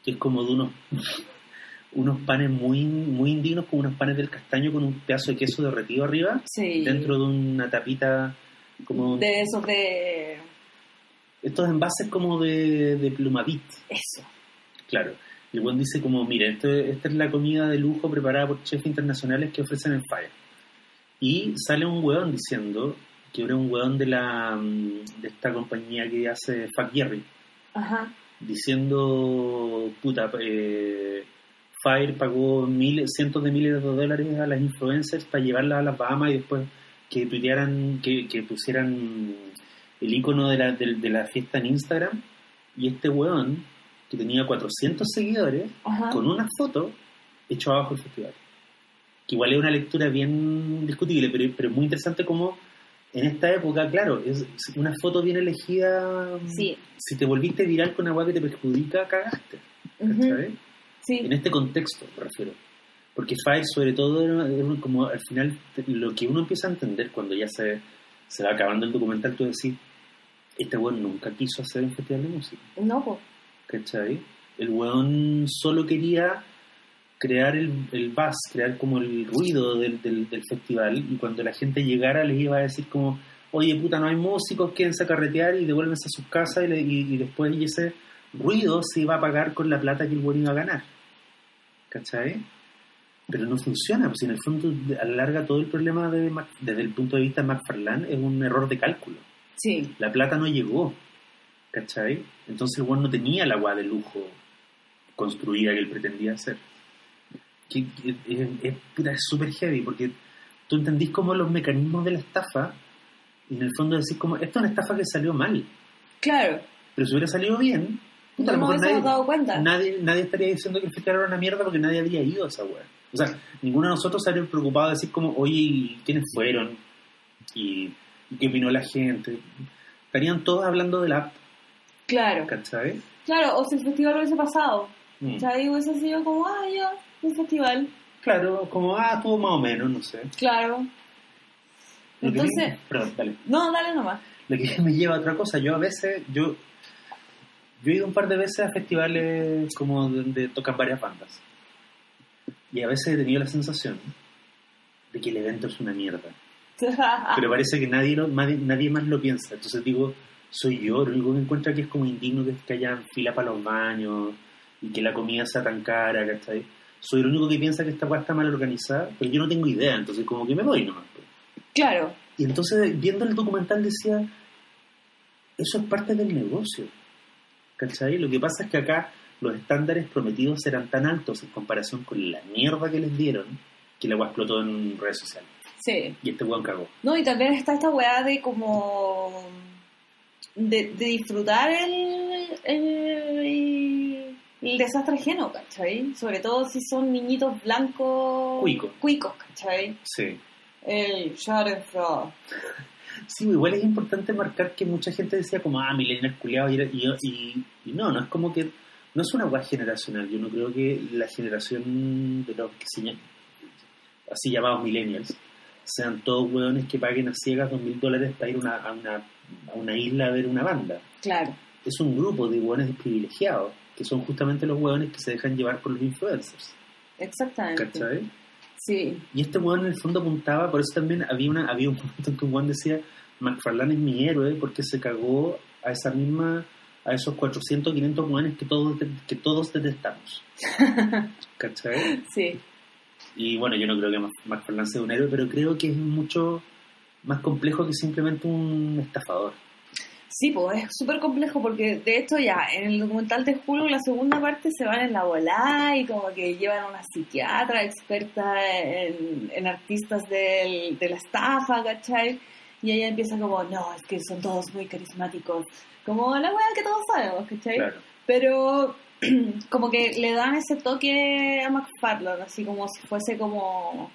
que es como de unos... unos panes muy, muy indignos, como unos panes del castaño con un pedazo de queso derretido arriba, Sí. dentro de una tapita como... De esos de... Estos envases como de, de plumavit, Eso. claro. Y el dice como, mira, esto, esta es la comida de lujo preparada por chefs internacionales que ofrecen en Fire. Y sale un weón diciendo que era un weón de la mm, de esta compañía que hace Fuck Jerry, Ajá. diciendo, puta, eh, Fire pagó miles, cientos de miles de dólares a las influencers para llevarlas a las Bahamas y después que tuitearan, que, que pusieran el icono de la, de, de la fiesta en Instagram. Y este weón, que tenía 400 seguidores, Ajá. con una foto, echó abajo el festival. Que igual es una lectura bien discutible, pero, pero es muy interesante como en esta época, claro, es una foto bien elegida. Sí. Si te volviste viral con una web que te perjudica, cagaste. ¿cachai? Sí. En este contexto, me refiero. Porque Fire, sobre todo, era- era como al final, lo que uno empieza a entender cuando ya se, se va acabando el documental, tú decís, este weón nunca quiso hacer un festival de música. No, pues. ¿cachai? El weón solo quería crear el, el buzz, crear como el ruido del, del, del festival y cuando la gente llegara les iba a decir como, oye puta, no hay músicos, quédense a carretear y devuélvense a sus casas y, le- y- y después y ese ruido se iba a pagar con la plata que el weón iba a ganar. ¿Cachai? Pero no funciona, pues en el fondo a la larga todo el problema de desde el punto de vista de McFarlane es un error de cálculo Sí. la plata no llegó, ¿cachai? Entonces el weón no tenía la agua de lujo construida que él pretendía hacer. Que, es súper heavy porque tú entendís como los mecanismos de la estafa y en el fondo decís como, esto es una estafa que salió mal, Claro. pero si hubiera salido bien, puta, a No lo nos mejor nadie, dado cuenta. nadie, nadie estaría diciendo que el festival era una mierda porque nadie habría ido a esa weá. O sea, ninguno de nosotros habría preocupado de decir como, oye, ¿quiénes fueron? Y, y qué opinó la gente. Estarían todos hablando de la app, Claro. ¿cachai? Claro, o si el festival hubiese pasado. Mm. O sea, hubiese sido como, ah, ya, un festival. Claro, como, ah, estuvo más o menos, no sé. Claro. Lo que Entonces, me- perdón, dale. no, dale nomás. Lo que me lleva a otra cosa, yo a veces, yo, yo he ido un par de veces a festivales como donde tocan varias bandas. Y a veces he tenido la sensación de que el evento es una mierda. Pero parece que nadie, lo- nadie, nadie más lo piensa. Entonces digo, soy yo, lo único que encuentro aquí es como indigno que, que haya fila para los baños y que la comida sea tan cara, ¿cachai? Soy el único que piensa que esta cosa está mal organizada, pero yo no tengo idea, entonces como que me voy nomás. claro. Y entonces, viendo el documental, decía, eso es parte del negocio. ¿Cachai? Lo que pasa es que acá los estándares prometidos eran tan altos en comparación con la mierda que les dieron, que la agua explotó en redes sociales. Sí. Y este weón cagó. No, y también está esta weá de como. de, de disfrutar el, el, el desastre ajeno, ¿cachai? Sobre todo si son niñitos blancos. Cuicos. Cuicos, ¿cachai? Sí. El Schadenfreude. Sí, igual es importante marcar que mucha gente decía como, ah, millennial culiado, y, y, y, y no, no es como que, no es una weá generacional, yo no creo que la generación de los que se llaman, así llamados millennials, sean todos weones que paguen a ciegas dos mil dólares para ir una- a, una, a una isla a ver una banda. Claro. Es un grupo de weones privilegiados, que son justamente los weones que se dejan llevar por los influencers, Exactamente. ¿cachai? Sí. Y este weón en el fondo apuntaba, por eso también había una había un momento en que un weón decía, McFarlane es mi héroe porque se cagó a esa misma, a esos 400, 500 weones que todos, que todos detestamos. ¿Cachai? Sí. Y bueno, yo no creo que McFarlane sea un héroe, pero creo que es mucho más complejo que simplemente un estafador. Sí, pues es súper complejo porque de hecho ya en el documental de Hulu la segunda parte se van en la volá y como que llevan a una psiquiatra experta en, en artistas del- de la estafa, ¿cachai? Y ella empieza como, no, es que son todos muy carismáticos, como la weá que todos sabemos, ¿cachai? Claro. Pero como que le dan ese toque a McFarlane, así como si fuese como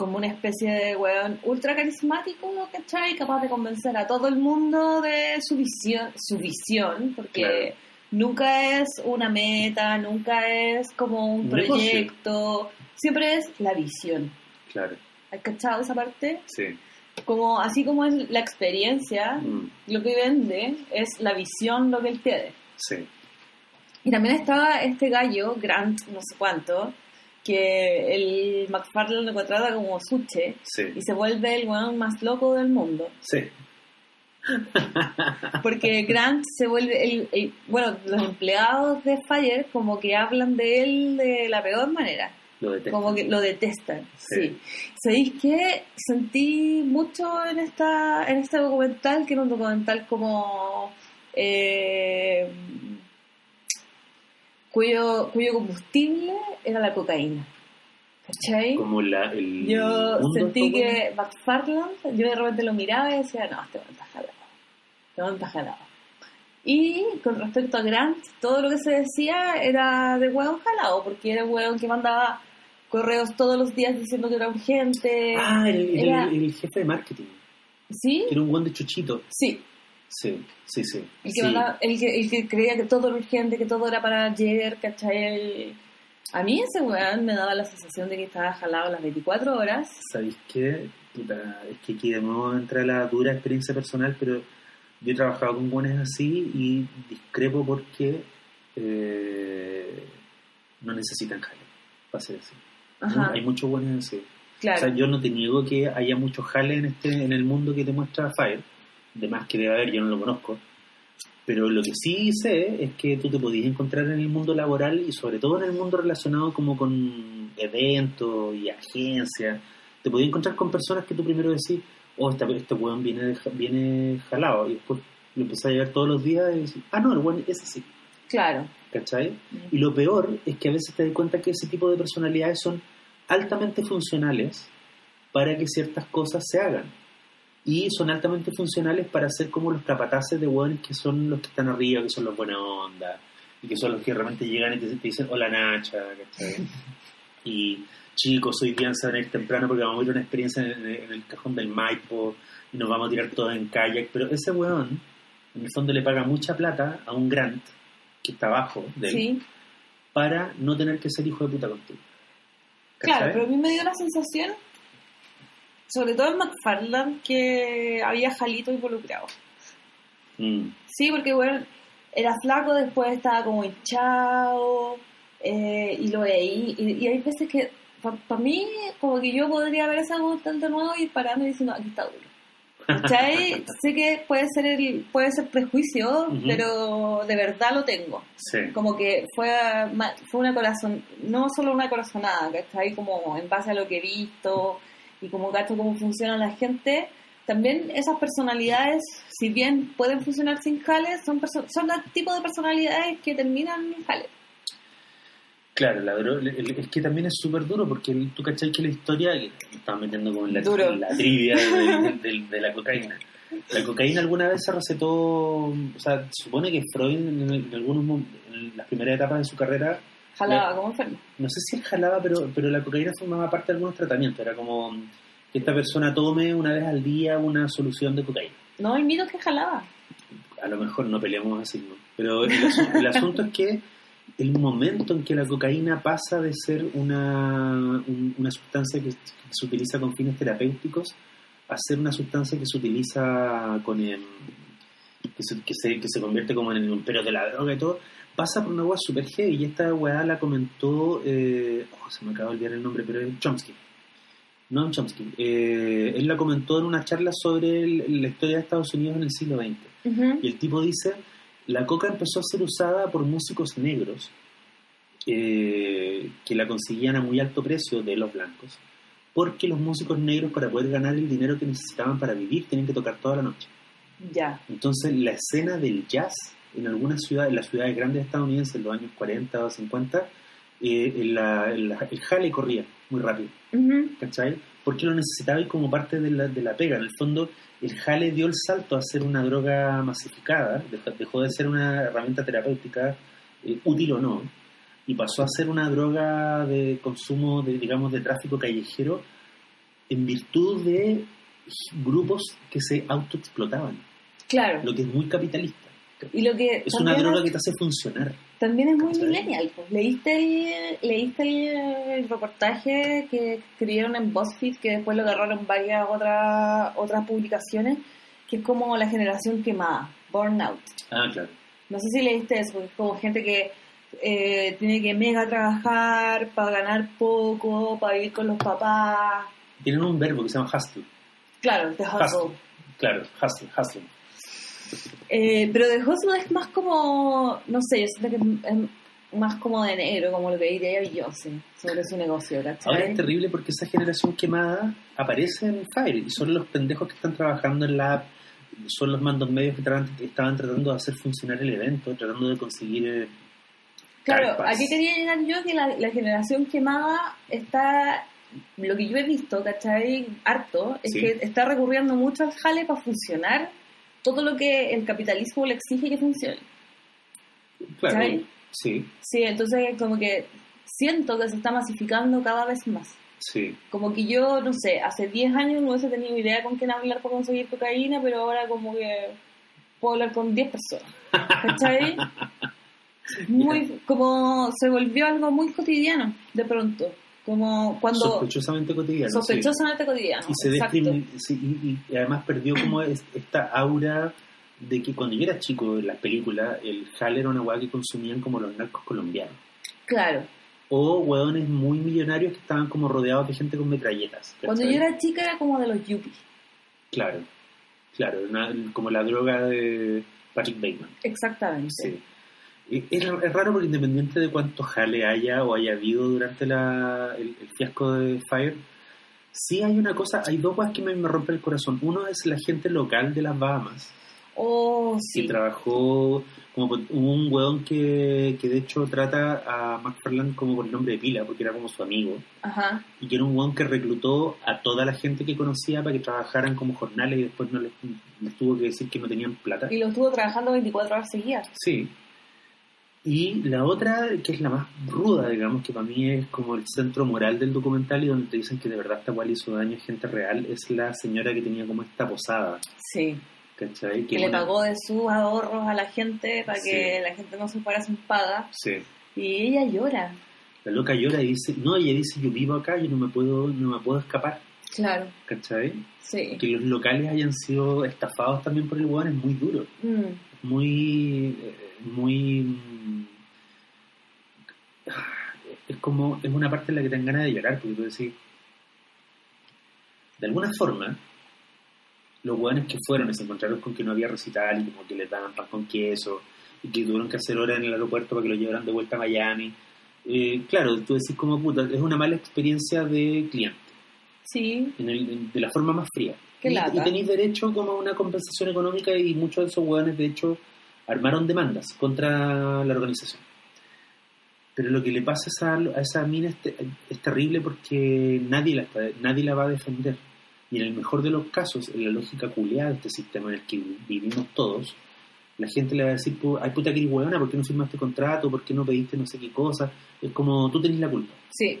como una especie de weón ultra carismático, ¿cachai? Capaz de convencer a todo el mundo de su visión, su visión, porque Claro. nunca es una meta, nunca es como un proyecto, siempre es la visión. Claro, ¿Has cachado esa parte? sí. Como, así como es la experiencia, Mm, lo que vende es la visión, lo que él tiene. sí. Y también estaba este gallo, Grant, no sé cuánto, que el McFarlane lo contrata como suche Sí. y se vuelve el weón más loco del mundo. Sí. Porque Grant se vuelve, el, el- bueno, los empleados de Fire como que hablan de él de la peor manera, Lo detesto. como que lo detestan. Sí. Sí. ¿Sabéis qué? Sentí mucho en esta en este documental, que era un documental como eh, cuyo, cuyo combustible era la cocaína. ¿Cachai? Como la, el Yo sentí que McFarland, yo de repente lo miraba y decía, no, este está jalado. Este está jalado. Y con respecto a Grant, todo lo que se decía era de weón jalado, porque era un weón que mandaba correos todos los días diciendo que era urgente. Ah, el, el- Era- el- el jefe de marketing. ¿Sí? Era un buen de chuchito. Sí. Sí, sí, sí. El que, Sí. mandaba- el, que, el que creía que todo era urgente, que todo era para ayer, ¿cachai? A mí ese weón me daba la sensación de que estaba jalado las 24 horas. ¿Sabéis qué? Puta, es que aquí de nuevo entra la dura experiencia personal, pero yo he trabajado con buenos así y discrepo porque eh, no necesitan jale para ser así. Ajá, Hay muchos buenos así. claro. O sea, yo no te niego que haya mucho jale en este en el mundo que te muestra Fire. De más que debe haber, yo no lo conozco. Pero lo que sí sé es que tú te podías encontrar en el mundo laboral y sobre todo en el mundo relacionado como con eventos y agencias. Te podías encontrar con personas que tú primero decís, oh, este, este weón viene, viene jalado. Y después lo empezás a llevar todos los días y decís, ah, no, el weón es así. Claro. ¿Cachai? Y lo peor es que a veces te das cuenta que ese tipo de personalidades son altamente funcionales para que ciertas cosas se hagan. Y son altamente funcionales para ser como los capataces de hueones que son los que están arriba, que son los buena onda, y que son los que realmente llegan y te, te dicen, hola Nacha, ¿cachai? Y chicos, hoy día van a ir temprano porque vamos a ir a una experiencia en el, en el cajón del Maipo y nos vamos a tirar todos en kayak. Pero ese hueón, en el fondo, le paga mucha plata a un Grant que está abajo de él Sí. para no tener que ser hijo de puta contigo. Claro, ¿Cachai? pero a mí me dio la sensación, sobre todo en McFarland, que había jalito involucrado. Mm, Sí, porque bueno, era flaco, después estaba como hinchado, eh, y lo veí, y, y hay veces que, para mí, como que yo podría ver ese documental de nuevo y pararme diciendo, aquí está duro. ¿Cachai? sé que puede ser el, puede ser prejuicio, pero de verdad lo tengo. sí. como que fue, fue una corazón, no solo una corazonada, ¿cachai? Como en base a lo que he visto y como gasto cómo funciona la gente, también esas personalidades, si bien pueden funcionar sin jales, son, perso- son el tipo de personalidades que terminan en jales. Claro, la es que también es súper duro porque tú cachai que la historia, me estaba metiendo como en la, la trivia de, de- de la cocaína. La cocaína alguna vez se recetó, o sea, se supone que Freud en, en algunos en las primeras etapas de su carrera, Jalaba como enfermo. no sé si él jalaba, pero, pero la cocaína formaba parte de algunos tratamientos. Era como que esta persona tome una vez al día una solución de cocaína. No, el mito es que jalaba. a lo mejor no peleamos así, ¿no? Pero el, asu- el asunto es que el momento en que la cocaína pasa de ser una, un- una sustancia que, se utiliza con fines terapéuticos a ser una sustancia que se utiliza con em, que, se, que, se, que se convierte como en el imperio de la droga y todo, pasa por una weá super heavy y esta weá la comentó, eh, oh, se me acaba de olvidar el nombre, pero es Chomsky. No Chomsky. Eh, él la comentó en una charla sobre el- la historia de Estados Unidos en el siglo XX. Y el tipo dice, la coca empezó a ser usada por músicos negros eh, que la conseguían a muy alto precio de los blancos, porque los músicos negros para poder ganar el dinero que necesitaban para vivir tenían que tocar toda la noche. Ya. Entonces la escena del jazz en algunas ciudades, en las ciudades grandes estadounidenses en los años 40 o 50, eh, en la- en la- el jale corría muy rápido. Ujú. ¿cachai? Porque lo necesitaba y como parte de la, de la pega. En el fondo, el jale dio el salto a ser una droga masificada, dejó, dejó de ser una herramienta terapéutica, eh, útil o no, y pasó a ser una droga de consumo, de, digamos, de tráfico callejero, en virtud de grupos que se autoexplotaban, Claro. lo que es muy capitalista. Y lo que Es una droga que te hace funcionar. También es muy millennial. pues. ¿Leíste, el, ¿Leíste el, el reportaje que escribieron en BuzzFeed que después lo agarraron varias otras otras publicaciones? Que es como la generación quemada, Burnout. Ah, claro. No sé si leíste eso, porque es como gente que eh, tiene que mega trabajar para ganar poco, para vivir con los papás. Tienen un verbo que se llama hustle. Claro, Hustle. Hustle. Claro, hustle, hustle. Eh, pero The Hustle es más como, no sé, yo siento que es, más como de negro, como lo que diría Beyoncé sobre su negocio, ¿cachai? Ahora es terrible porque esa generación quemada aparece en Fire y son los pendejos que están trabajando en la app, son los mandos medios que estaban, estaban tratando de hacer funcionar el evento, tratando de conseguir... eh, Claro, carpas. aquí quería llegar yo que la, la generación quemada está, lo que yo he visto, ¿cachai? Harto, es Sí. que está recurriendo mucho al jale para funcionar todo lo que el capitalismo le exige que funcione. Claro, sí, Sí, entonces como que siento que se está masificando cada vez más. sí. Como que yo, no sé, hace 10 años no hubiese tenido idea con quién hablar para conseguir cocaína, pero ahora como que puedo hablar con 10 personas. ¿Cachai? Muy, como se volvió algo muy cotidiano de pronto. Como cuando... Sospechosamente cotidiano. sí. Sospechosamente cotidiano. y se sí, y, y además perdió como es- esta aura de que cuando yo era chico en las películas el jale era una weá que consumían como los narcos colombianos Claro. o hueones muy millonarios que estaban como rodeados de gente con metralletas Cuando yo era chica era como de los yuppies. claro claro una- como la droga de Patrick Bateman Exactamente. sí es, raro porque independiente de cuánto jale haya o haya habido durante la, el, el fiasco de Fire, sí hay una cosa, hay dos cosas que me, me rompen el corazón. Uno es la gente local de las Bahamas, Oh, que sí. trabajó, como un weón que, que de hecho trata a McFarland como por el nombre de pila, porque era como su amigo, Ajá. y que era un weón que reclutó a toda la gente que conocía para que trabajaran como jornales y después no les, les tuvo que decir que no tenían plata. Y lo estuvo trabajando 24 horas seguidas. Sí. Y la otra, que es la más ruda, digamos, que para mí es como el centro moral del documental y donde te dicen que de verdad esta cual hizo daño a gente real, es la señora que tenía como esta posada, Sí. ¿cachai? Que le pagó de sus ahorros a la gente para que la gente no se fuera sin paga. Sí. Y ella llora. La loca llora y dice, no, ella dice, yo vivo acá, yo no me puedo, no me puedo escapar, Claro. ¿cachai? Sí. Que los locales hayan sido estafados también por el weón es muy duro, Mm. muy, eh, muy... Es como, es una parte en la que te dan ganas de llorar, porque tú decís, de alguna forma, los hueones que fueron y se encontraron con que no había recital y como que les daban pan con queso y que tuvieron que hacer horas en el aeropuerto para que lo llevaran de vuelta a Miami. Eh, claro, tú decís como puta, es una mala experiencia de cliente, Sí. en el- en- de la forma más fría. Qué y, y tenéis derecho como a una compensación económica y muchos de esos hueones de hecho armaron demandas contra la organización. Pero lo que le pasa a esa, a esa mina es, te- es terrible porque nadie la, nadie la va a defender. Y en el mejor de los casos, en la lógica culiada de este sistema en el que vivimos todos, la gente le va a decir, ay puta que eres hueona, ¿por qué no firmaste contrato? ¿Por qué no pediste no sé qué cosa? Es como tú tenés la culpa. Sí.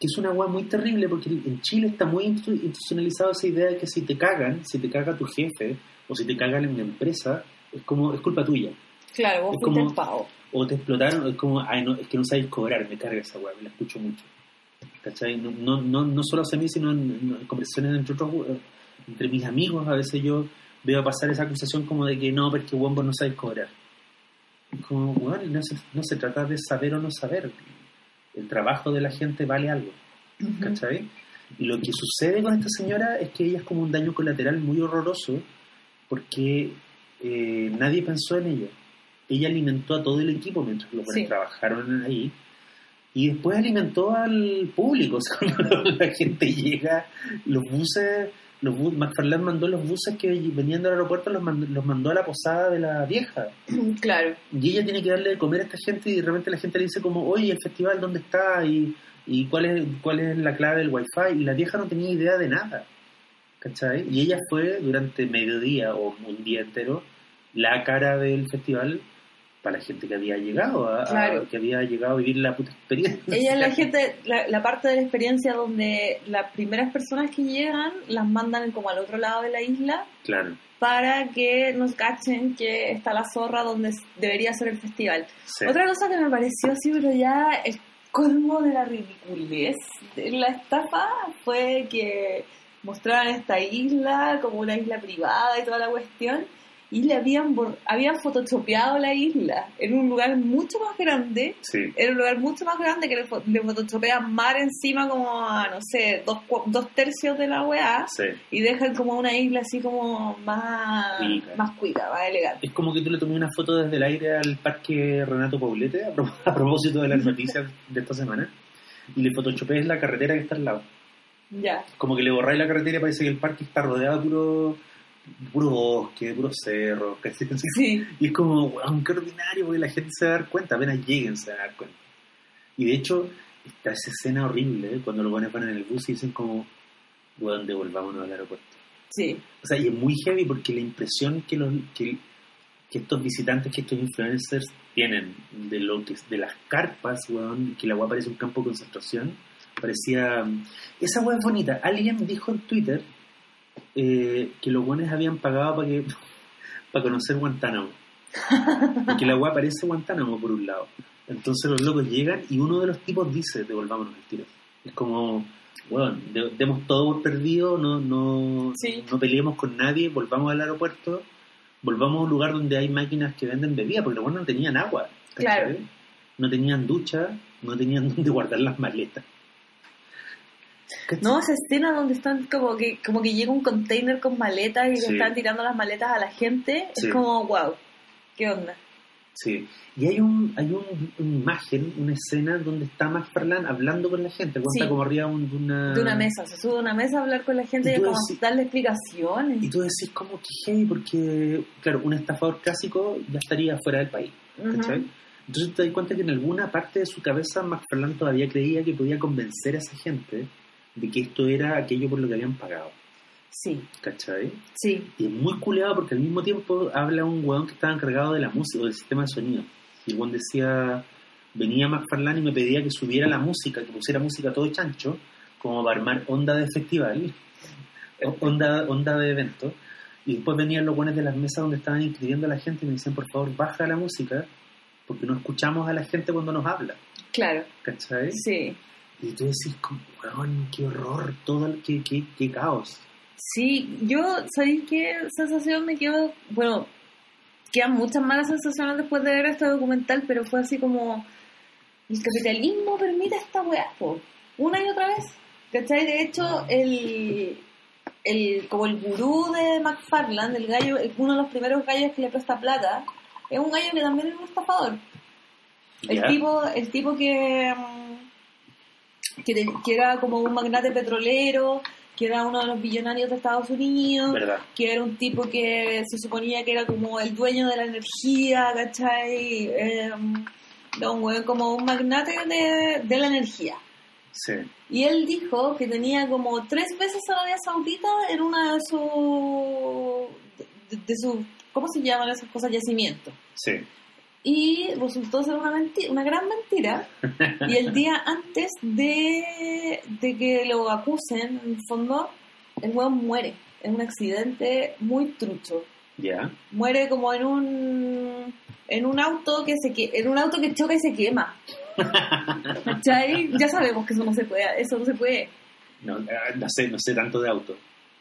Que es una hueá muy terrible porque en Chile está muy institu- institucionalizada esa idea de que si te cagan, si te caga tu jefe o si te cagan en una empresa, es como, es culpa tuya. Claro, vos Es fuiste como- el pavo. O te explotaron, es como, ay, no, es que no sabéis cobrar, me carga esa weá, me la escucho mucho. ¿Cachai? No, no, no, no solo hacia mí, sino en, en conversaciones entre otros, eh, entre mis amigos, a veces yo veo pasar esa acusación como de que no, pero es que vos no sabéis cobrar. Es Como, bueno, no se, no se trata de saber o no saber. El trabajo de la gente vale algo. ¿cachai? Y lo que sucede con esta señora es que ella es como un daño colateral muy horroroso porque eh, nadie pensó en ella. Ella alimentó a todo el equipo mientras los Sí. trabajaron ahí y después alimentó al público. O sea, la gente llega, los buses, los bu- McFarlane mandó los buses que venían del aeropuerto, los mandó, los mandó a la posada de la vieja. Claro. Y ella tiene que darle de comer a esta gente y de repente la gente le dice como, oye, el festival, ¿dónde está? Y, y cuál, es, cuál es la clave del wifi. Y la vieja no tenía idea de nada. ¿Cachai? Y ella fue durante mediodía o un día entero la cara del festival para la gente que había llegado a, que había llegado a vivir la puta experiencia. Ella es la gente, la, la parte de la experiencia donde las primeras personas que llegan las mandan como al otro lado de la isla Claro. para que nos cachen que está la zorra donde debería ser el festival. Sí. Otra cosa que me pareció así, pero ya el colmo de la ridiculez de la estafa fue que mostraban esta isla como una isla privada y toda la cuestión. y le habían, habían photoshopeado la isla en un lugar mucho más grande. Sí. Era un lugar mucho más grande que le, le photoshopean mar encima como a, no sé, dos, dos tercios de la weá. Sí. Y dejan como una isla así como más Cuica. más cuica, más elegante. Es como que tú le tomé una foto desde el aire al parque Renato Paulete, a, pro- a propósito de las noticias de esta semana, y le photoshopees la carretera que está al lado. Ya. Como que le borráis la carretera y parece que el parque está rodeado de puro, puro bosque, de puro cerro. Sí. Y es como, weón, qué ordinario, porque la gente se va a dar cuenta, apenas lleguen se van a dar cuenta. Y de hecho, está esa escena horrible, ¿eh? cuando lo ponen en el bus y dicen como, weón, devolvámonos al aeropuerto. Sí. O sea, y es muy heavy porque la impresión que, los, que, que estos visitantes, que estos influencers tienen de lo que de las carpas, weón, que la weá parece un campo de concentración, parecía... Esa weá es bonita. Alguien dijo en Twitter eh, que los weones habían pagado para que para conocer Guantánamo. Porque la weá parece Guantánamo por un lado. Entonces los locos llegan y uno de los tipos dice, devolvámonos el tiro. Es como, bueno, demos todo por perdido, no, no, Sí. no peleemos con nadie, volvamos al aeropuerto, volvamos a un lugar donde hay máquinas que venden bebida, porque los buenos no tenían agua. Claro. No tenían ducha, no tenían donde guardar las maletas. No, esa escena donde están como que como que llega un container con maletas y Sí. le están tirando las maletas a la gente, Sí. es como, wow, ¿qué onda? Sí. Y hay un, hay un, una imagen, una escena donde está McFarlane hablando con la gente, cuando Sí. está como arriba un- de una... De una mesa, se sube a una mesa a hablar con la gente Y y, como darle explicaciones. Y tú decís como que heavy porque, claro, un estafador clásico ya estaría fuera del país. Entonces te das cuenta que en alguna parte de su cabeza McFarlane todavía creía que podía convencer a esa gente de que esto era aquello por lo que habían pagado, Sí, ¿cachai? sí, Y es muy culeado porque al mismo tiempo habla un weón que estaba encargado de la música o del sistema de sonido. Y el weón decía, venía McFarlane y me pedía que subiera la música, que pusiera música todo chancho, como para armar onda de festival, onda, onda de evento. Y después venían los buenos de las mesas donde estaban inscribiendo a la gente y me decían, por favor, baja la música, porque no escuchamos a la gente cuando nos habla, claro, ¿cachai? sí. Y tú decís, como, weón, qué horror, todo, el- qué, qué, qué caos. Sí, yo, ¿sabéis qué sensación me quedó? Bueno, quedan muchas malas sensaciones después de ver este documental, pero fue así como, el capitalismo permite esta weá, una y otra vez. ¿Cachai? De hecho, el, el, como el gurú de McFarland, el gallo, uno de los primeros gallos que le presta plata, es un gallo que también es un estafador. El tipo, el tipo que, mm, que, te- que era como un magnate petrolero, que era uno de los billonarios de Estados Unidos, ¿Verdad? que era un tipo que se suponía que era como el dueño de la energía, ¿cachai? Eh, como un magnate de, de la energía. Sí, Y él dijo que tenía como tres veces Arabia Saudita en una de sus... De, de sus ¿Cómo se llaman esas cosas? Yacimientos. sí. Y resultó ser una, menti- una gran mentira. Y el día antes de, de que lo acusen, en el fondo, el weón muere en un accidente muy trucho. Ya. Muere como en un en un auto que se en un auto que choca y se quema. ¿Cachai? Ya sabemos que eso no se puede, eso no se puede. No, eh, no sé, no sé tanto de auto.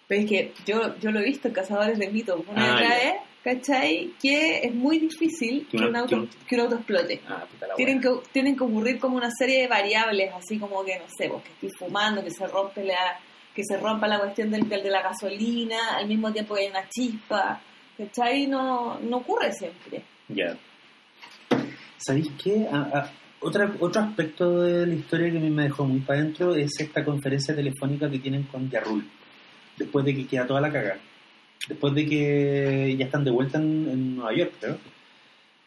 Pero es que yo, yo lo he visto en Cazadores de Mitos una Ah, vez, ¿cachai? Que es muy difícil Que un auto, que un- que un auto explote. Ah, Tienen que, tienen que ocurrir como una serie de variables, así como que, no sé, pues, que estoy fumando, que se rompe la que se rompa la cuestión del, del de la gasolina, al mismo tiempo que hay una chispa, ¿cachai? No, no ocurre siempre. Ya. ¿Sabéis qué? Ah, ah, otra, otro aspecto de la historia que a mí me dejó muy para adentro es esta conferencia telefónica que tienen con Yarrul. Después de que queda toda la cagada. Después de que ya están de vuelta en, en Nueva York, creo.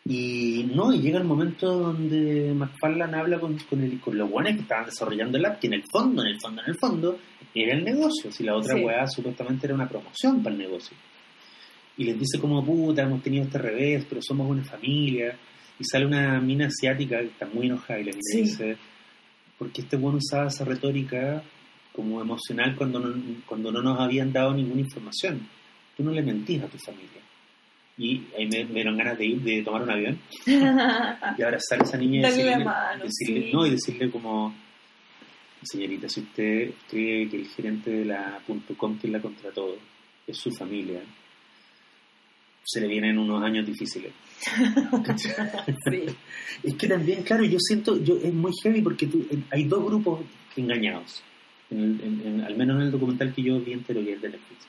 Y no, y llega el momento donde McFarlane habla con, con, el, con los guanes que estaban desarrollando el app, que en el fondo, en el fondo, en el fondo, era el negocio. Si la otra Sí. weá supuestamente era una promoción para el negocio. Y les dice como, puta, hemos tenido este revés, pero somos una familia. Y sale una mina asiática que está muy enojada y le Sí. dice, porque este bueno usaba esa retórica como emocional cuando no, cuando no nos habían dado ninguna información. Tú no le mentís a tu familia. Y ahí me, me dieron ganas de ir, de tomar un avión y abrazar a esa niña y decirle, mano, decirle- sí. no, y decirle como, señorita, si usted cree que el gerente de la .com que la contrató es su familia, se le vienen unos años difíciles. Sí. Es que también, claro, yo siento, yo es muy heavy porque tú, hay dos grupos engañados, en el- en- en- al menos en el documental que yo vi entero, que es de Netflix.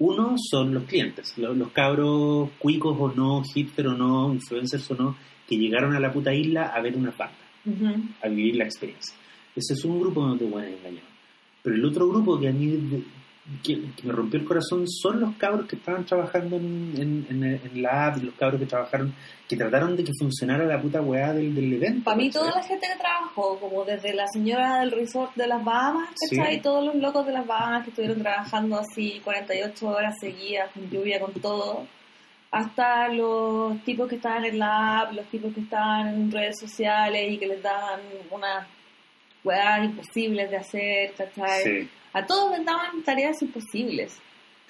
Uno son los clientes, los, los cabros cuicos o no, hipster o no, influencers o no, que llegaron a la puta isla a ver una banda, Ujú. a vivir la experiencia. Ese es un grupo donde te pueden engañar. Pero el otro grupo que a mí que, que me rompió el corazón son los cabros que estaban trabajando en, en, en- en la app, los cabros que trabajaron, que trataron de que funcionara la puta weá del, del evento. Para mí, toda la gente que trabajó, como desde la señora del resort de las Bahamas, ¿cachai? Sí. Todos los locos de las Bahamas que estuvieron trabajando así 48 horas seguidas, con lluvia, con todo, hasta los tipos que estaban en la app, los tipos que estaban en redes sociales y que les daban unas weas imposibles de hacer, ¿cachai? Sí, A todos les daban tareas imposibles,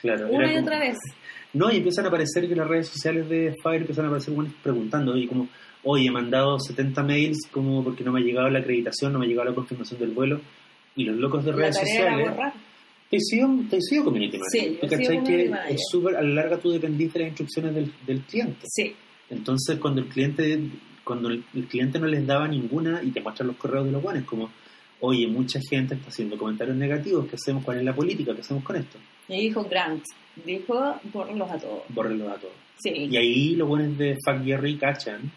claro. una y como- otra vez. No, y empiezan a aparecer que las redes sociales de Fire empiezan a aparecer buenos preguntando, y como, oye, he mandado 70 mails como porque no me ha llegado la acreditación, no me ha llegado la confirmación del vuelo, y los locos de La redes sociales... Te he sido, te he sido community manager. Sí, cachai que manager. es súper, a la larga tú dependís de las instrucciones del, del cliente. Sí, Entonces, cuando el cliente cuando el, el cliente no les daba ninguna y te muestran los correos de los guanes, como, oye, mucha gente está haciendo comentarios negativos, ¿qué hacemos? ¿Cuál es la política? ¿Qué hacemos con esto? y dijo Grant, dijo, borrenlos a todos. Bórrenlos a todos. Sí. Y ahí los buenos de Fuck Jerry cachan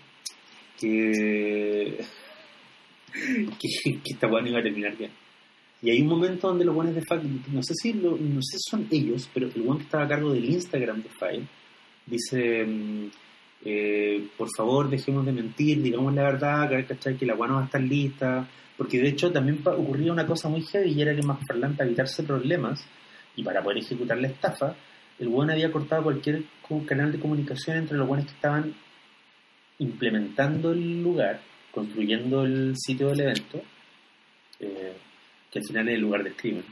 que, que, que esta buena iba a terminar bien. Y hay un momento donde los buenos de Fuck, no sé si lo- no sé si son ellos, pero el buen que estaba a cargo del Instagram de Fire dice, mm, eh, por favor dejemos de mentir, digamos la verdad, que, ¿cachai? que la guana va a estar lista, porque de hecho también ocurría una cosa muy heavy y era que McFarlane para evitarse problemas y para poder ejecutar la estafa, el buen había cortado cualquier canal de comunicación entre los buenos que estaban implementando el lugar, construyendo el sitio del evento, eh, que al final es el lugar del crimen,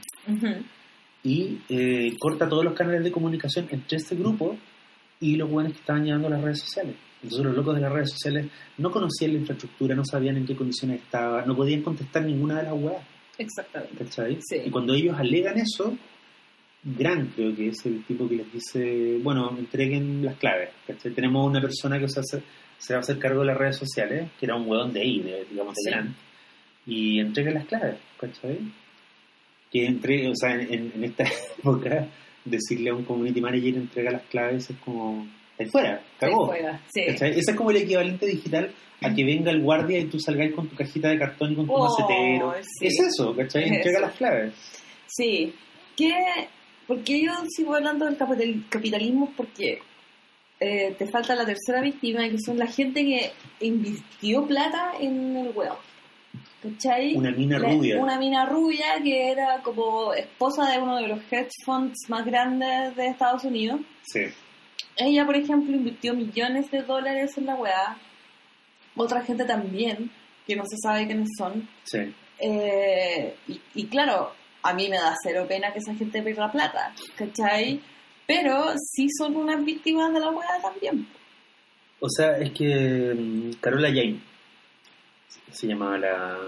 y eh, corta todos los canales de comunicación entre este grupo y los buenos que estaban llevando a las redes sociales. Entonces los locos de las redes sociales no conocían la infraestructura, no sabían en qué condiciones estaba, no podían contestar ninguna de las weas. Exactamente. ¿cachai? Sí. Y cuando ellos alegan eso, Gran creo que es el tipo que les dice, bueno, entreguen las claves. ¿cachai? Tenemos una persona que se, hace- se va a hacer cargo de las redes sociales, que era un hueón de ahí, de, digamos, de Sí. Gran, y entrega las claves, ¿cachai? Que entre, o sea, en esta época, decirle a un community manager entrega las claves es como, ahí fuera, cagó. Sí. Ese es como el equivalente digital a que venga el guardia y tú salgáis con tu cajita de cartón y con tu Oh, macetero. sí. Es eso, ¿cachai? Es Entrega eso. las claves. Sí. ¿Qué? Porque yo sigo hablando del capital- capitalismo porque eh, te falta la tercera víctima, que son la gente que invirtió plata en el web. ¿Cachai? Una mina La- rubia. Una mina rubia que era como esposa de uno de los hedge funds más grandes de Estados Unidos. Sí. Ella, por ejemplo, invirtió millones de dólares en la weá. Otra gente también, que no se sabe quiénes son. Sí. Eh, y, y claro, a mí me da cero pena que esa gente pierda plata, ¿cachai? Pero sí son unas víctimas de la weá también. O sea, es que mm, Carola Jane se llamaba la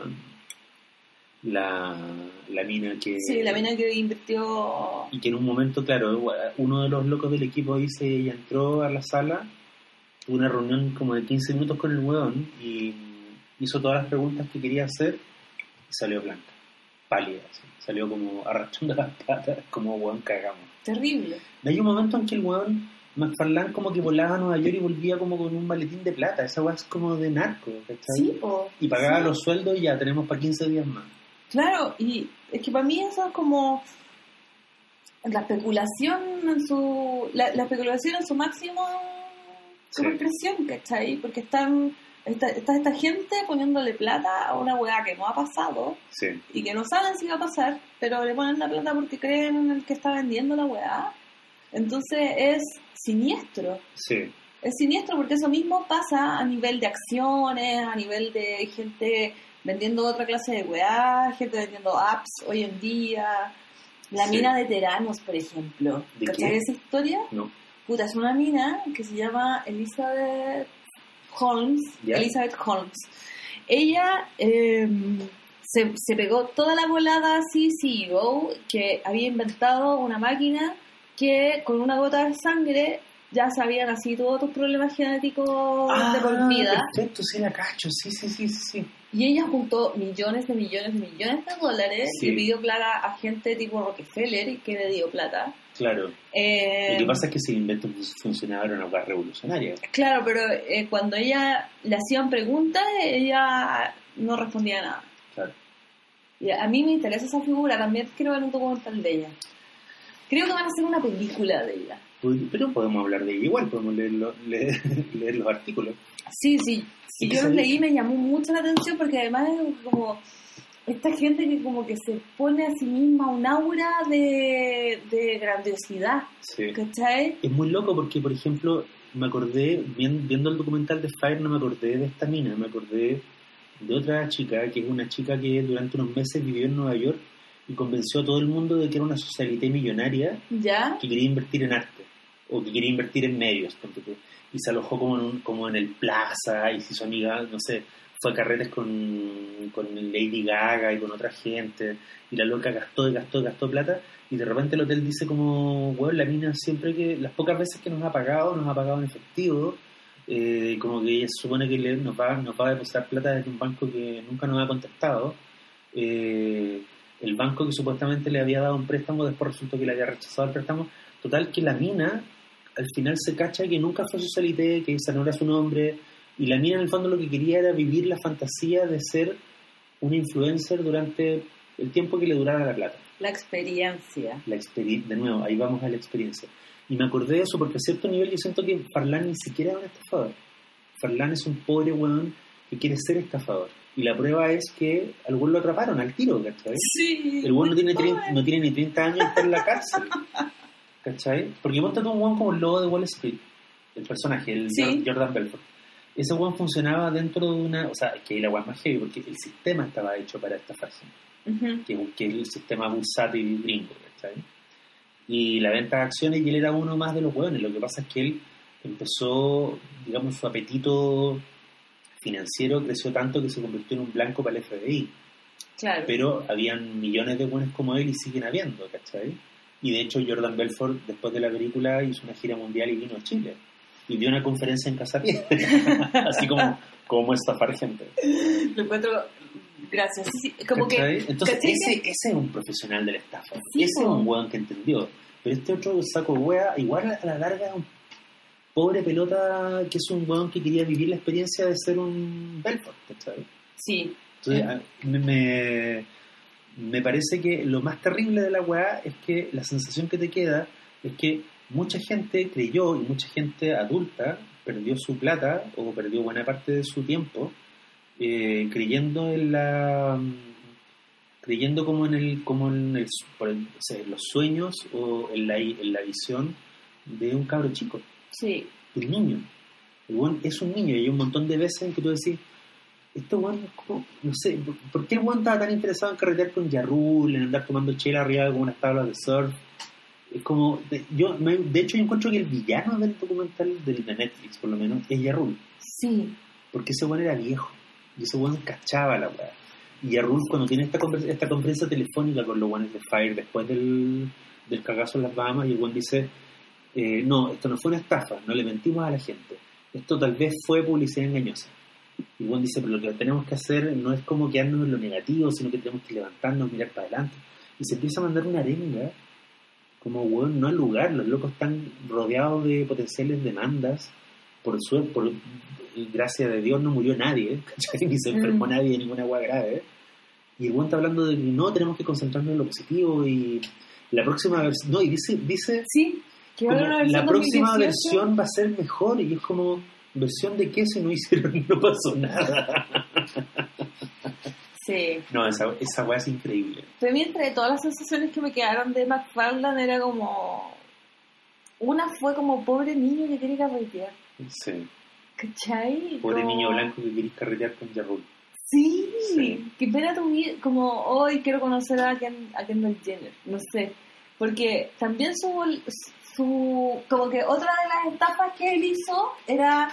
la, la mina que Sí, la mina que invirtió... y que en un momento, claro, uno de los locos del equipo dice, ella entró a la sala, tuvo una reunión como de 15 minutos con el weón y hizo todas las preguntas que quería hacer y salió blanca, pálida, así. salió como arrastrando las patas, como weón cagamos. Terrible. Y hay un momento en que el weón McFarlane como que volaba a Nueva York y volvía como con un maletín de plata, esa weá es como de narco, ¿cachai? Sí, po. Y pagaba Sí. los sueldos y ya tenemos para 15 días más. Claro, y es que para mí eso es como la especulación en su la, la especulación en su máximo su Sí. expresión, ¿cachai? Porque están está, está esta gente poniéndole plata a una weá que no ha pasado Sí. y que no saben si va a pasar, pero le ponen la plata porque creen en el que está vendiendo la weá. Entonces es siniestro. Sí. Es siniestro porque eso mismo pasa a nivel de acciones, a nivel de gente vendiendo otra clase de weá, gente vendiendo apps hoy en día. La Sí. mina de Teranos, por ejemplo. ¿De ¿Cachai esa historia? No. Puta, es una mina que se llama Elizabeth Holmes. ¿Ya? Elizabeth Holmes. Ella eh, se, se pegó toda la volada así, CEO, que había inventado una máquina que con una gota de sangre ya sabían así todos tus problemas genéticos de por vida. Ah, Perfecto, sí, la cacho, sí, sí, sí, sí. Y ella juntó millones de millones de millones de dólares Sí. y pidió plata a gente tipo Rockefeller que le dio plata. Claro. Eh, Lo que pasa es que el invento funcionaba era una cosa revolucionaria. Claro, pero eh, cuando ella le hacían preguntas, ella no respondía nada. Claro. Y a mí me interesa esa figura, también quiero ver un documental de ella. Creo que van a hacer una película de ella. Pero podemos hablar de ella igual, podemos leer, lo- leer, leer los artículos. Sí, sí, sí, ¿Y qué yo los leí me llamó mucho la atención porque además es como esta gente que como que se pone a sí misma un aura de, de grandiosidad, Sí. ¿cachai? Es muy loco porque, por ejemplo, me acordé, vien- viendo el documental de Fire, no me acordé de esta mina, me acordé de otra chica, que es una chica que durante unos meses vivió en Nueva York y convenció a todo el mundo de que era una socialité millonaria ¿Ya? que quería invertir en arte o que quería invertir en medios. Y se alojó como en, un- como en el Plaza y se hizo amiga, no sé, fue a carretes con, con Lady Gaga y con otra gente. Y la loca gastó y gastó y gastó plata. Y de repente el hotel dice como, bueno, la mina siempre que, las pocas veces que nos ha pagado, nos ha pagado en efectivo. Eh, como que ella supone que le- nos, va, nos va a depositar plata desde un banco que nunca nos ha contestado. Eh, el banco que supuestamente le había dado un préstamo, después resultó que le había rechazado el préstamo. Total, que la mina al final se cacha que nunca fue socialité, que esa no era su nombre. Y la mina en el fondo lo que quería era vivir la fantasía de ser un influencer durante el tiempo que le durara la plata. La experiencia. La experi- de nuevo, ahí vamos a la experiencia. Y me acordé de eso porque a cierto nivel yo siento que Farlan ni siquiera es un estafador. Farlan es un pobre weón que quiere ser estafador. Y la prueba es que al weón lo atraparon al tiro, ¿cachai? Sí. El no tiene, no tiene ni 30 años está en la cárcel. ¿Cachai? Porque monta un weón como el lobo de Wall Street, el personaje, el Sí. Jor- Jordan Belfort. Ese weón funcionaba dentro de una. O sea, que ahí la es más heavy porque el sistema estaba hecho para estafar gente Ujú. que, que es el sistema bursátil gringo, ¿cachai? Y la venta de acciones, y él era uno más de los hueones. Lo que pasa es que él empezó, digamos, su apetito financiero creció tanto que se convirtió en un blanco para el FBI. Claro. Pero habían millones de buenos como él y siguen habiendo, ¿cachai? Y de hecho Jordan Belfort, después de la película, hizo una gira mundial y vino a Chile. Y dio una conferencia en Casa Pie. Así como, como estafar gente. Lo encuentro gracias. Sí, sí, como que. Entonces, ¿cachai ese, ese es un profesional de la estafa. Sí, ese es un weón que entendió. Pero este otro saco wea, igual a la larga es un pobre pelota que es un weón que quería vivir la experiencia de ser un Belfort, ¿cachai? Sí. Entonces, me, me, me parece que lo más terrible de la weá es que la sensación que te queda es que mucha gente creyó y mucha gente adulta perdió su plata o perdió buena parte de su tiempo eh, creyendo en la creyendo como en el como en el, por el- o sea, en los sueños o en la, en la visión de un cabro chico Sí. un niño. El weón es un niño y hay un montón de veces en que tú decís, este weón no sé, ¿por- ¿por qué el weón estaba tan interesado en carretear con Yarrul, en andar tomando chela arriba de unas tablas de surf? Es como, de, yo, me- de hecho yo encuentro que el villano del documental del, de Netflix, por lo menos, es Yarrul, Sí. porque ese weón era viejo y ese weón cachaba la weá. Y Yarrul cuando tiene esta, conver- esta conferencia telefónica con los weones de Fire después del, del cagazo en las Bahamas y el weón dice, eh, no, esto no fue una estafa, no le mentimos a la gente. Esto tal vez fue publicidad engañosa. Y Juan dice, pero lo que tenemos que hacer no es como quedarnos en lo negativo, sino que tenemos que levantarnos, mirar para adelante. Y se empieza a mandar una arenga, como, weón, no al lugar, los locos están rodeados de potenciales demandas. Por suerte, por gracias de Dios no murió nadie, ¿cachai? ni se enfermó Mm. nadie de ninguna agua grave. Y el está hablando de que no, tenemos que concentrarnos en lo positivo y la próxima versión, no, y dice, dice Sí. La próxima 2018. versión va a ser mejor y es como versión de qué si no hicieron no pasó nada Sí. no esa, esa weá es increíble Pero entre todas las sensaciones que me quedaron de McFarland, era como. Una fue como pobre niño que quiere carretear. sí ¿Cachai? pobre Como- niño blanco que querés carretear con Jarrul Sí, Sí. que pena tu vida, como hoy quiero conocer a, Ken- a Kendall Jenner, no sé, porque también su, su, como que otra de las estafas que él hizo era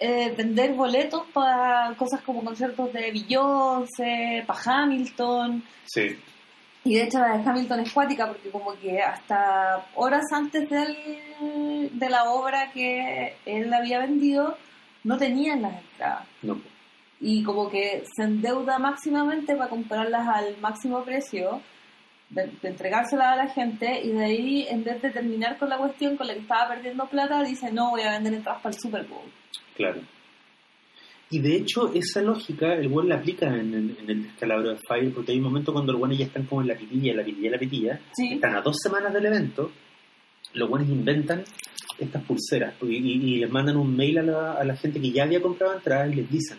eh, vender boletos para cosas como conciertos de Beyoncé, para Hamilton, sí Y de hecho la de Hamilton es cuática porque como que hasta horas antes del, de la obra que él había vendido no tenían las entradas. No. Y como que se endeuda máximamente para comprarlas al máximo precio, de, de entregárselas a la gente y de ahí en vez de terminar con la cuestión con la que estaba perdiendo plata, dice no voy a vender entradas para el Super Bowl. Claro. Y de hecho, esa lógica el buen la aplica en, el- en el descalabro de Fire, porque hay un momento cuando los buenos ya están como en la pitilla, la pitilla, la pitilla, Sí. están a dos semanas del evento, los buenos inventan estas pulseras y, y- y les mandan un mail a la, a la gente que ya había comprado entradas y les dicen,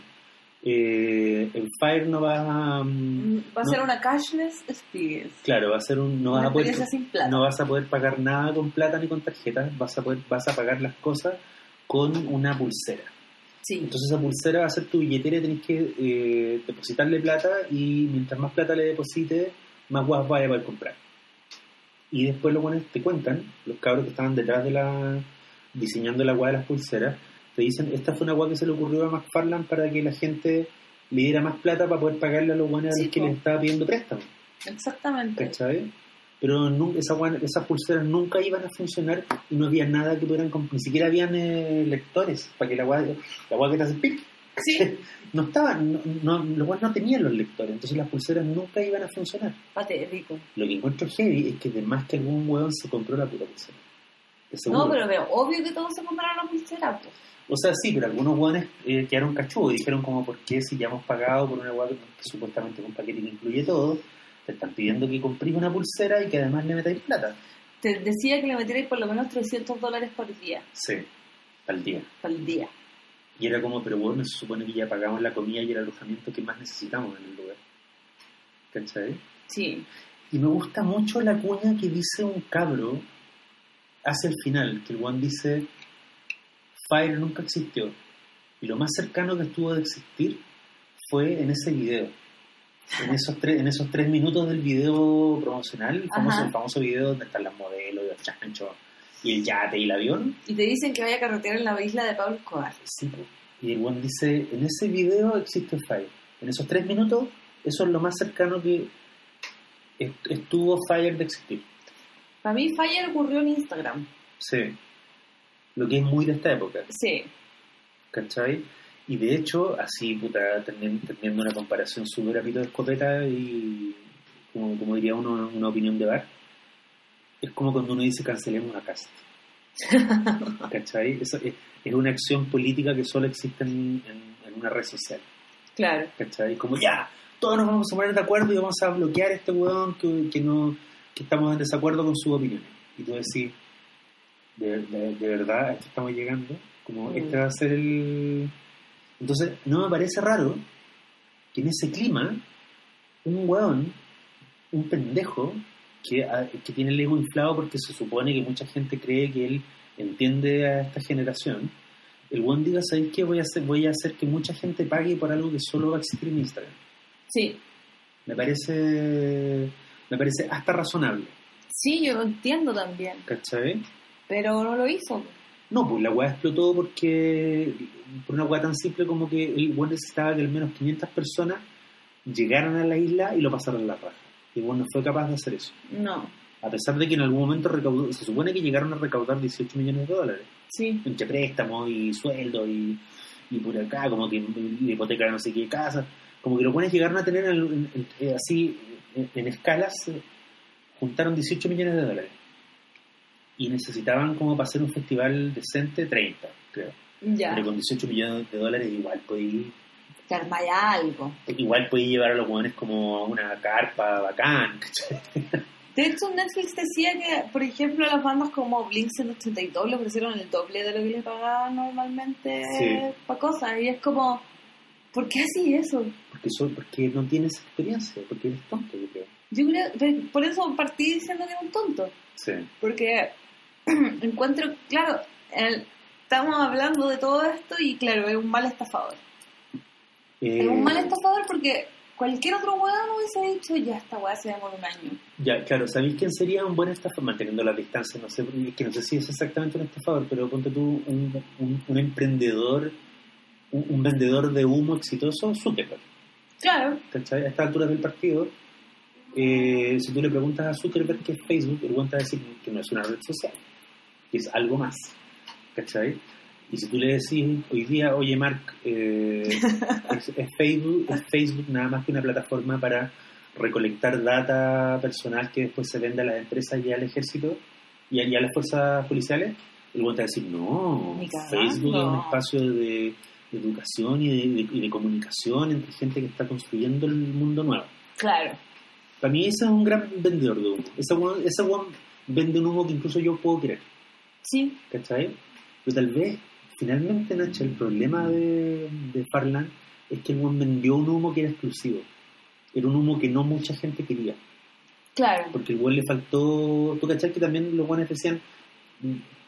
eh, en Fire no va a... mm, Va a no- ser una cashless experience. Claro, va a ser un... No vas, a poder, no vas a poder pagar nada con plata ni con tarjetas, vas a, poder, vas a pagar las cosas con una pulsera. Sí. Entonces esa pulsera va a ser tu billetera y tenés que eh, depositarle plata y mientras más plata le deposites, más guas vaya a poder comprar. Y después los buenos te cuentan, los cabros que estaban detrás de la... diseñando la guay de las pulseras, te dicen, esta fue una guay que se le ocurrió a McFarland para que la gente le diera más plata para poder pagarle a los buenos Sí, que po. les estaba pidiendo préstamo. Exactamente. ¿cachai? Pero nu- esa guay- esas pulseras nunca iban a funcionar y no había nada que pudieran comp- ni siquiera habían eh, lectores para que la guay, la guay que te hace pic Sí. no estaban, no, no, los buenos no tenían los lectores, entonces las pulseras nunca iban a funcionar. Patético. Lo que encuentro heavy es que de más que algún hueón se compró la puta pulsera. No, pero, pero obvio que todos se compraron la pulsera. pues. O sea, sí, pero algunos hueones eh, quedaron cachudos y dijeron como, ¿por qué si ya hemos pagado por una hueá que, supuestamente es un paquete que incluye todo, te están pidiendo que compres una pulsera y que además le metáis plata? Te decía que le metierais por lo menos 300 dólares por día, Sí, al día. el día. Y era como, pero bueno, se supone que ya pagamos la comida y el alojamiento que más necesitamos en el lugar. ¿Cachai? Sí. Y me gusta mucho la cuña que dice un cabro hacia el final, que el one dice, Fire nunca existió. Y lo más cercano que estuvo de existir fue en ese video. En esos tres, en esos tres minutos del video promocional, el famoso, el video donde están las modelos, y los chanchos, y el yate y el avión. Y te dicen que vaya a carretera en la isla de Pablo Escobar. Sí. Y el one dice, en ese video existe Fire. En esos tres minutos, eso es lo más cercano que est- estuvo Fire de existir. Para mí Fire ocurrió en Instagram. Sí. Lo que es muy de esta época, Sí. ¿cachai? Y de hecho, así, puta, teniendo, teniendo una comparación súper a pito de escopeta y, como, como diría uno, una opinión de bar, es como cuando uno dice cancelemos a Cast. ¿Cachai? Es, es una acción política que solo existe en, en- en una red social. Claro. ¿cachai? Como ya, todos nos vamos a poner de acuerdo y vamos a bloquear a este weón que, que no que estamos en desacuerdo con sus opiniones. Y tú decís, de, de- de verdad, a esto estamos llegando, como Mm. este va a ser el... Entonces, no me parece raro que en ese clima, un weón, un pendejo, que, a- que tiene el ego inflado porque se supone que mucha gente cree que él entiende a esta generación, el weón diga, ¿sabéis qué? Voy a, hacer, voy a hacer que mucha gente pague por algo que solo va a existir en Instagram. Sí. Me parece, me parece hasta razonable, Sí, yo lo entiendo también. ¿cachai? Pero no lo hizo. No, pues la weá explotó porque, por una weá tan simple como que el weón necesitaba que al menos 500 personas llegaran a la isla y lo pasaran a la raja. Y weón no fue capaz de hacer eso. No. A pesar de que en algún momento recaudó, se supone que llegaron a recaudar 18 millones de dólares. Sí. entre préstamos y sueldos y, y por acá, como que la hipoteca no sé qué casa, como que los buenos llegaron a tener en- en- en- así en, escalas, juntaron 18 millones de dólares y necesitaban como para hacer un festival decente 30, creo. Ya. Pero con 18 millones de dólares igual podí, Te armaya algo. igual podí llevar a los jóvenes como a una carpa bacán. De hecho, Netflix decía que, por ejemplo, las bandas como Blink 182 le ofrecieron el doble de lo que le pagaban normalmente Sí. para cosas. Y es como, ¿por qué así eso? porque, so- porque no tienes experiencia, porque eres tonto, yo creo. Yo creo, por eso partí diciendo que era un tonto. Sí. Porque encuentro, claro, el- estamos hablando de todo esto y claro, es un mal estafador. Es un Eh, mal estafador porque cualquier otro weón hubiese dicho, ya esta weá se demora un año. Ya, claro, ¿sabéis quién sería un buen estafador? Manteniendo la distancia, no sé, que no sé si es exactamente un estafador, pero ponte tú un, un, un emprendedor, un, un vendedor de humo exitoso, Zuckerberg, Claro, ¿cachai? A esta altura del partido, Eh, si tú le preguntas a Zuckerberg qué es Facebook, el weón te va a decir que no es una red social, que es algo más. ¿Cachai? Y si tú le decís hoy día, oye Mark, eh, es, es Facebook, es Facebook nada más que una plataforma para recolectar data personal que después se vende a las empresas y al ejército y a, y a las fuerzas policiales, el weón te va a decir, no. Facebook es un espacio de, de educación y de, de- y de comunicación entre gente que está construyendo el mundo nuevo. Claro. Para mí ese es un gran vendedor de humo. Ese weón, ese vende un humo que incluso yo puedo creer, Sí, ¿cachai? Pero tal vez, finalmente, Nacho, el problema de, de Farland es que el weón vendió un humo que era exclusivo. Era un humo que no mucha gente quería. claro. Porque el weón le faltó... ¿Tú cachai que también los weones decían...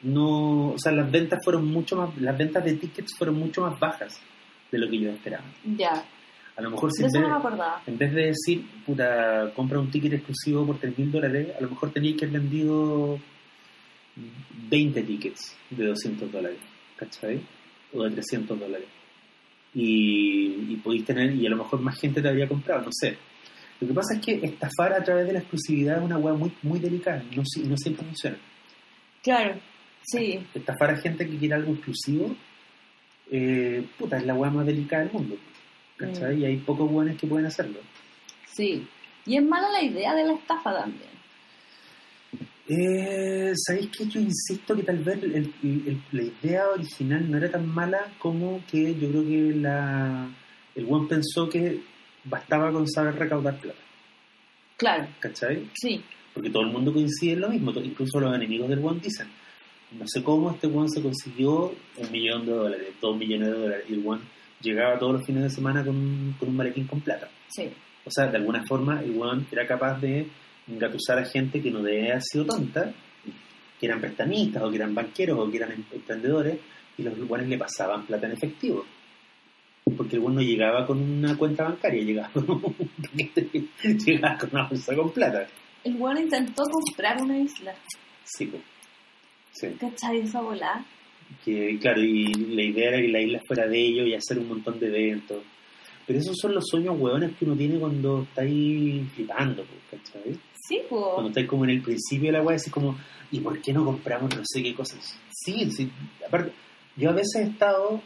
No, o sea, las ventas fueron mucho más, las ventas de tickets fueron mucho más bajas de lo que yo esperaba. Ya. A lo mejor si en vez- no me acordaba. en vez de decir, puta, compra un ticket exclusivo por 3 mil dólares, a lo mejor teníais que haber vendido 20 tickets de 200 dólares, ¿cachai? O de 300 dólares. Y, y podéis tener, y a lo mejor más gente te habría comprado, no sé. Lo que pasa es que estafar a través de la exclusividad es una hueá muy, muy delicada, no, no siempre funciona. Claro. Sí. Estafar a gente que quiere algo exclusivo, eh, puta, es la hueá más delicada del mundo, ¿cachai? Y hay pocos buenos que pueden hacerlo. Sí. Y es mala la idea de la estafa también. Eh, ¿Sabéis que yo insisto que tal vez el- el- el- la idea original no era tan mala como que yo creo que la, el buen pensó que bastaba con saber recaudar plata, Claro. ¿cachai? Sí. Porque todo el mundo coincide en lo mismo, incluso los enemigos del one dicen, no sé cómo este one se consiguió un millón de dólares, dos millones de dólares, y el one llegaba todos los fines de semana con, un- con un maletín con plata. Sí. O sea, de alguna forma el weón era capaz de engatusar a gente que no debe haber sido tonta, que eran prestamistas o que eran banqueros o que eran em- emprendedores, y los weones le pasaban plata en efectivo. Porque el weón no llegaba con una cuenta bancaria, llegaba con, un paquete- llegaba con una bolsa con plata. El weón intentó comprar una isla. Sí, pues. Sí. ¿Cachai? Esa. Que, claro, y la idea era que la isla fuera de ellos y hacer un montón de eventos. Pero esos son los sueños hueones que uno tiene cuando está ahí flipando, pues, ¿cachai? Sí, cuando pues. estáis como en el principio de la weá, así como, ¿y por qué no compramos no sé qué cosas? Sí, sí, aparte, yo a veces he estado,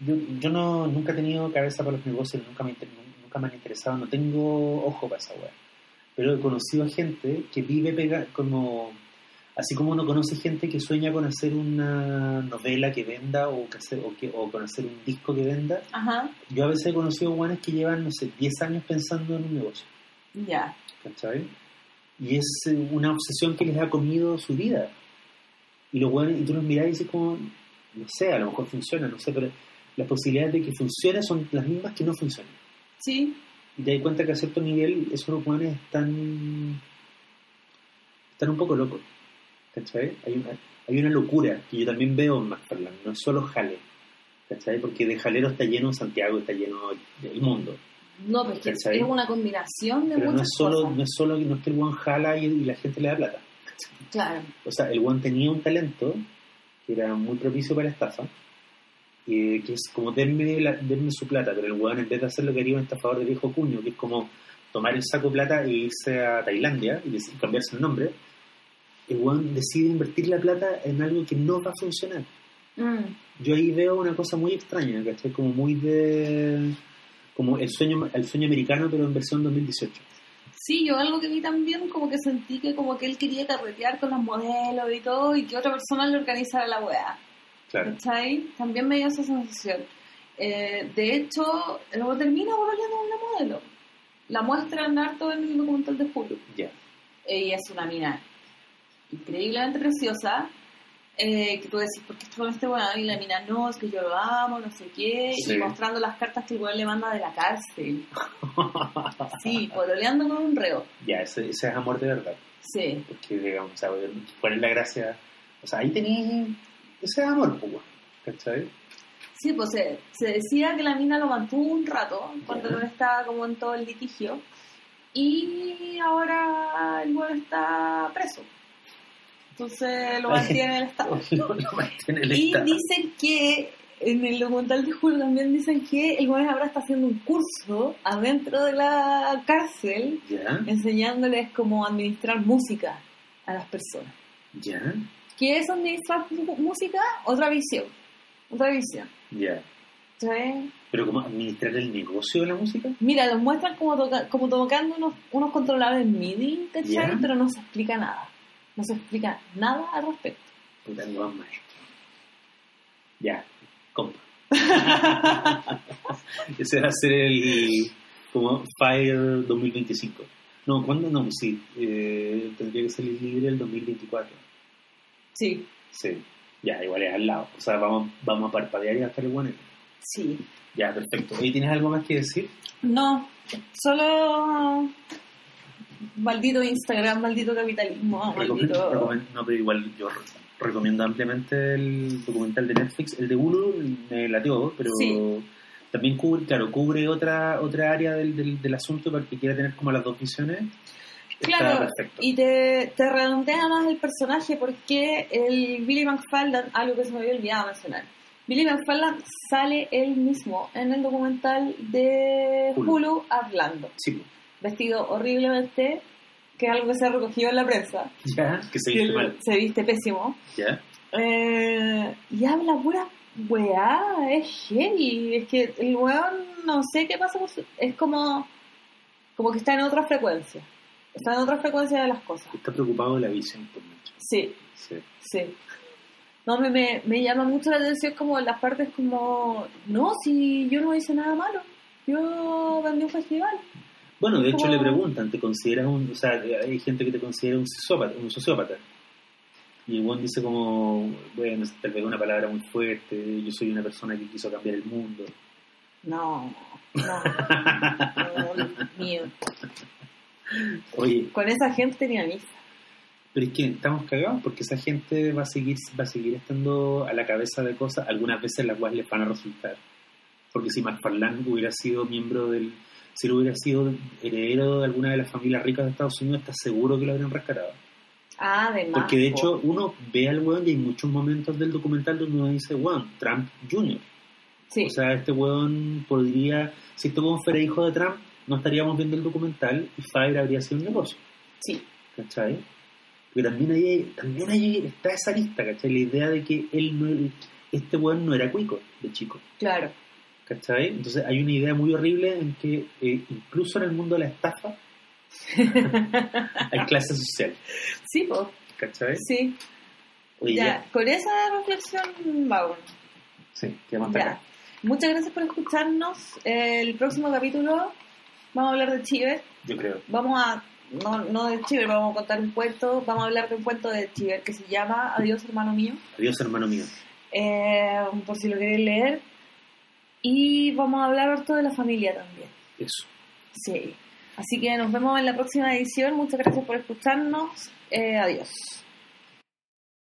yo, yo no, nunca he tenido cabeza para los negocios, nunca me, nunca me han interesado, no tengo ojo para esa weá. Pero he conocido a gente que vive pega, como, así como uno conoce gente que sueña con hacer una novela que venda o, que hacer, o, que, o con hacer un disco que venda. Ajá. Yo a veces he conocido guanes que llevan, no sé, 10 años pensando en un negocio. Ya. ¿cachai? Y es eh, una obsesión que les ha comido su vida. Y los buenos, y tú los mirás y dices como, no sé, a lo mejor funciona, no sé, pero las posibilidades de que funcione son las mismas que no funcionen. Sí. Y te das cuenta que a cierto nivel esos buenos están, están un poco locos. ¿Cachai? Hay una, hay una locura que yo también veo en McFarland, no es solo jale. ¿Cachai? Porque de jalero está lleno Santiago, está lleno el mundo. No, pero es que es una combinación de Pero no muchas es solo, cosas. no es solo no es que el one jala y, y la gente le da plata. Claro. O sea, el one tenía un talento que era muy propicio para la estafa, eh, que es como denme, la- denme su plata, pero el one en vez de hacer lo que haría un estafador de viejo cuño, que es como tomar el saco plata e irse a Tailandia y cambiarse el nombre, el one decide invertir la plata en algo que no va a funcionar. Mm. Yo ahí veo una cosa muy extraña, ¿cachai? Como muy de... como el sueño, el sueño americano, pero en versión 2018. Sí, yo algo que vi también, como que sentí que como que él quería carretear con los modelos y todo, y que otra persona le organizara la weá. Claro. ¿Cachai? También me dio esa sensación. Eh, de hecho, luego termina volviendo una modelo. La muestran harto en el documental de Hulu. Ya. Ella es una mina increíblemente preciosa. Eh, que tú decís, ¿por qué estoy con este weón? Y la mina, no, es que yo lo amo, no sé qué. Sí. Y mostrando las cartas que el weón le manda de la cárcel. Sí, pololeando con un reo. ya, ese, ese es amor de verdad. Sí. Porque, digamos, o sea, cuál es la gracia. O sea, ahí tenéis ese amor, pues, ¿cachai? Sí, pues se, se decía que la mina lo mantuvo un rato cuando no estaba como en todo el litigio y ahora el weón está preso. Entonces lo mantiene el Estado. Lo, lo mantiene el Y Estado. dicen que en el documental de Julio también dicen que el weón ahora está haciendo un curso adentro de la cárcel enseñándoles cómo administrar música a las personas. ¿Ya? ¿Qué es administrar música? Otra visión. Otra visión. ¿Pero cómo administrar el negocio de la música? Mira, los muestran como, toca- como tocando unos, unos controladores MIDI, ¿cachai? Pero no se explica nada. No se explica nada al respecto. Puta, el buen maestro. Ya, compa. Ese va a ser el como Fire 2025. No, ¿cuándo? No, sí. eh, tendría que salir libre el 2024. Sí, Sí. Ya, igual es al lado. O sea, vamos, vamos a parpadear y a estar el bueno. sí. Ya, perfecto. ¿Y tienes algo más que decir? No, solo maldito Instagram, maldito capitalismo, maldito... recomiendo- no, pero igual yo re- recomiendo ampliamente el documental de Netflix. El de Hulu me latió, pero Sí. también cubre, claro, cubre otra otra área del, del, del asunto para que quiera tener como las dos visiones. Claro, y te, te redondea más el personaje porque el Billy McFarland, algo que se me había olvidado mencionar, Billy McFarland sale él mismo en el documental de Hulu. Hulu hablando, Sí, vestido horriblemente, que es algo que se ha recogido en la prensa, ya, que se viste mal. se viste pésimo, Ya, Eh, y habla pura weá, es heavy. Es que el weón, no sé qué pasa, con su- es como, como que está en otra frecuencia. Está en otra frecuencia de las cosas. está preocupado de la visión por mucho. Sí, Sí. sí. No, me, me, me llama mucho la atención como las partes como, no, si yo no hice nada malo, yo vendí un festival. Bueno, de hecho le preguntan, ¿te consideras un, o sea, hay gente que te considera un sociópata, un sociópata? Y buen dice como, bueno, tal vez una palabra muy fuerte, yo soy una persona que quiso cambiar el mundo. No, no, no, mío. Oye, Con esa gente ni anís. pero es que estamos cagados porque esa gente va a seguir, va a seguir estando a la cabeza de cosas, algunas veces las cuales les van a resultar. Porque si McFarlane hubiera sido miembro del, si él hubiera sido heredero de alguna de las familias ricas de Estados Unidos, está seguro que lo habrían rescatado. Ah, de más. Porque de hecho uno ve al weón y hay muchos momentos del documental donde uno dice, weón, Trump Jr. Sí. O sea, este weón podría, si este weón fuera hijo de Trump, no estaríamos viendo el documental y Fire habría sido un negocio, sí. ¿cachai? Pero también ahí, también ahí está esa lista, ¿cachai? La idea de que él no, este weón no era cuico de chico, Claro. ¿Cachai? Entonces hay una idea muy horrible en que eh, incluso en el mundo de la estafa hay clase social, Sí, pues. ¿cachai? Sí. Oye, ya. ya. Con esa reflexión vamos. Sí, quedamos acá. Muchas gracias por escucharnos. El próximo capítulo vamos a hablar de Chiver. Yo creo. Vamos a. No, no de Chiver, vamos a contar un cuento. Vamos a hablar de un cuento de Chiver que se llama Adiós, hermano mío. Adiós, hermano mío. Eh, por si lo queréis leer. Y vamos a hablar harto de la familia también. Eso. Sí. Así que nos vemos en la próxima edición. Muchas gracias por escucharnos. Eh, adiós.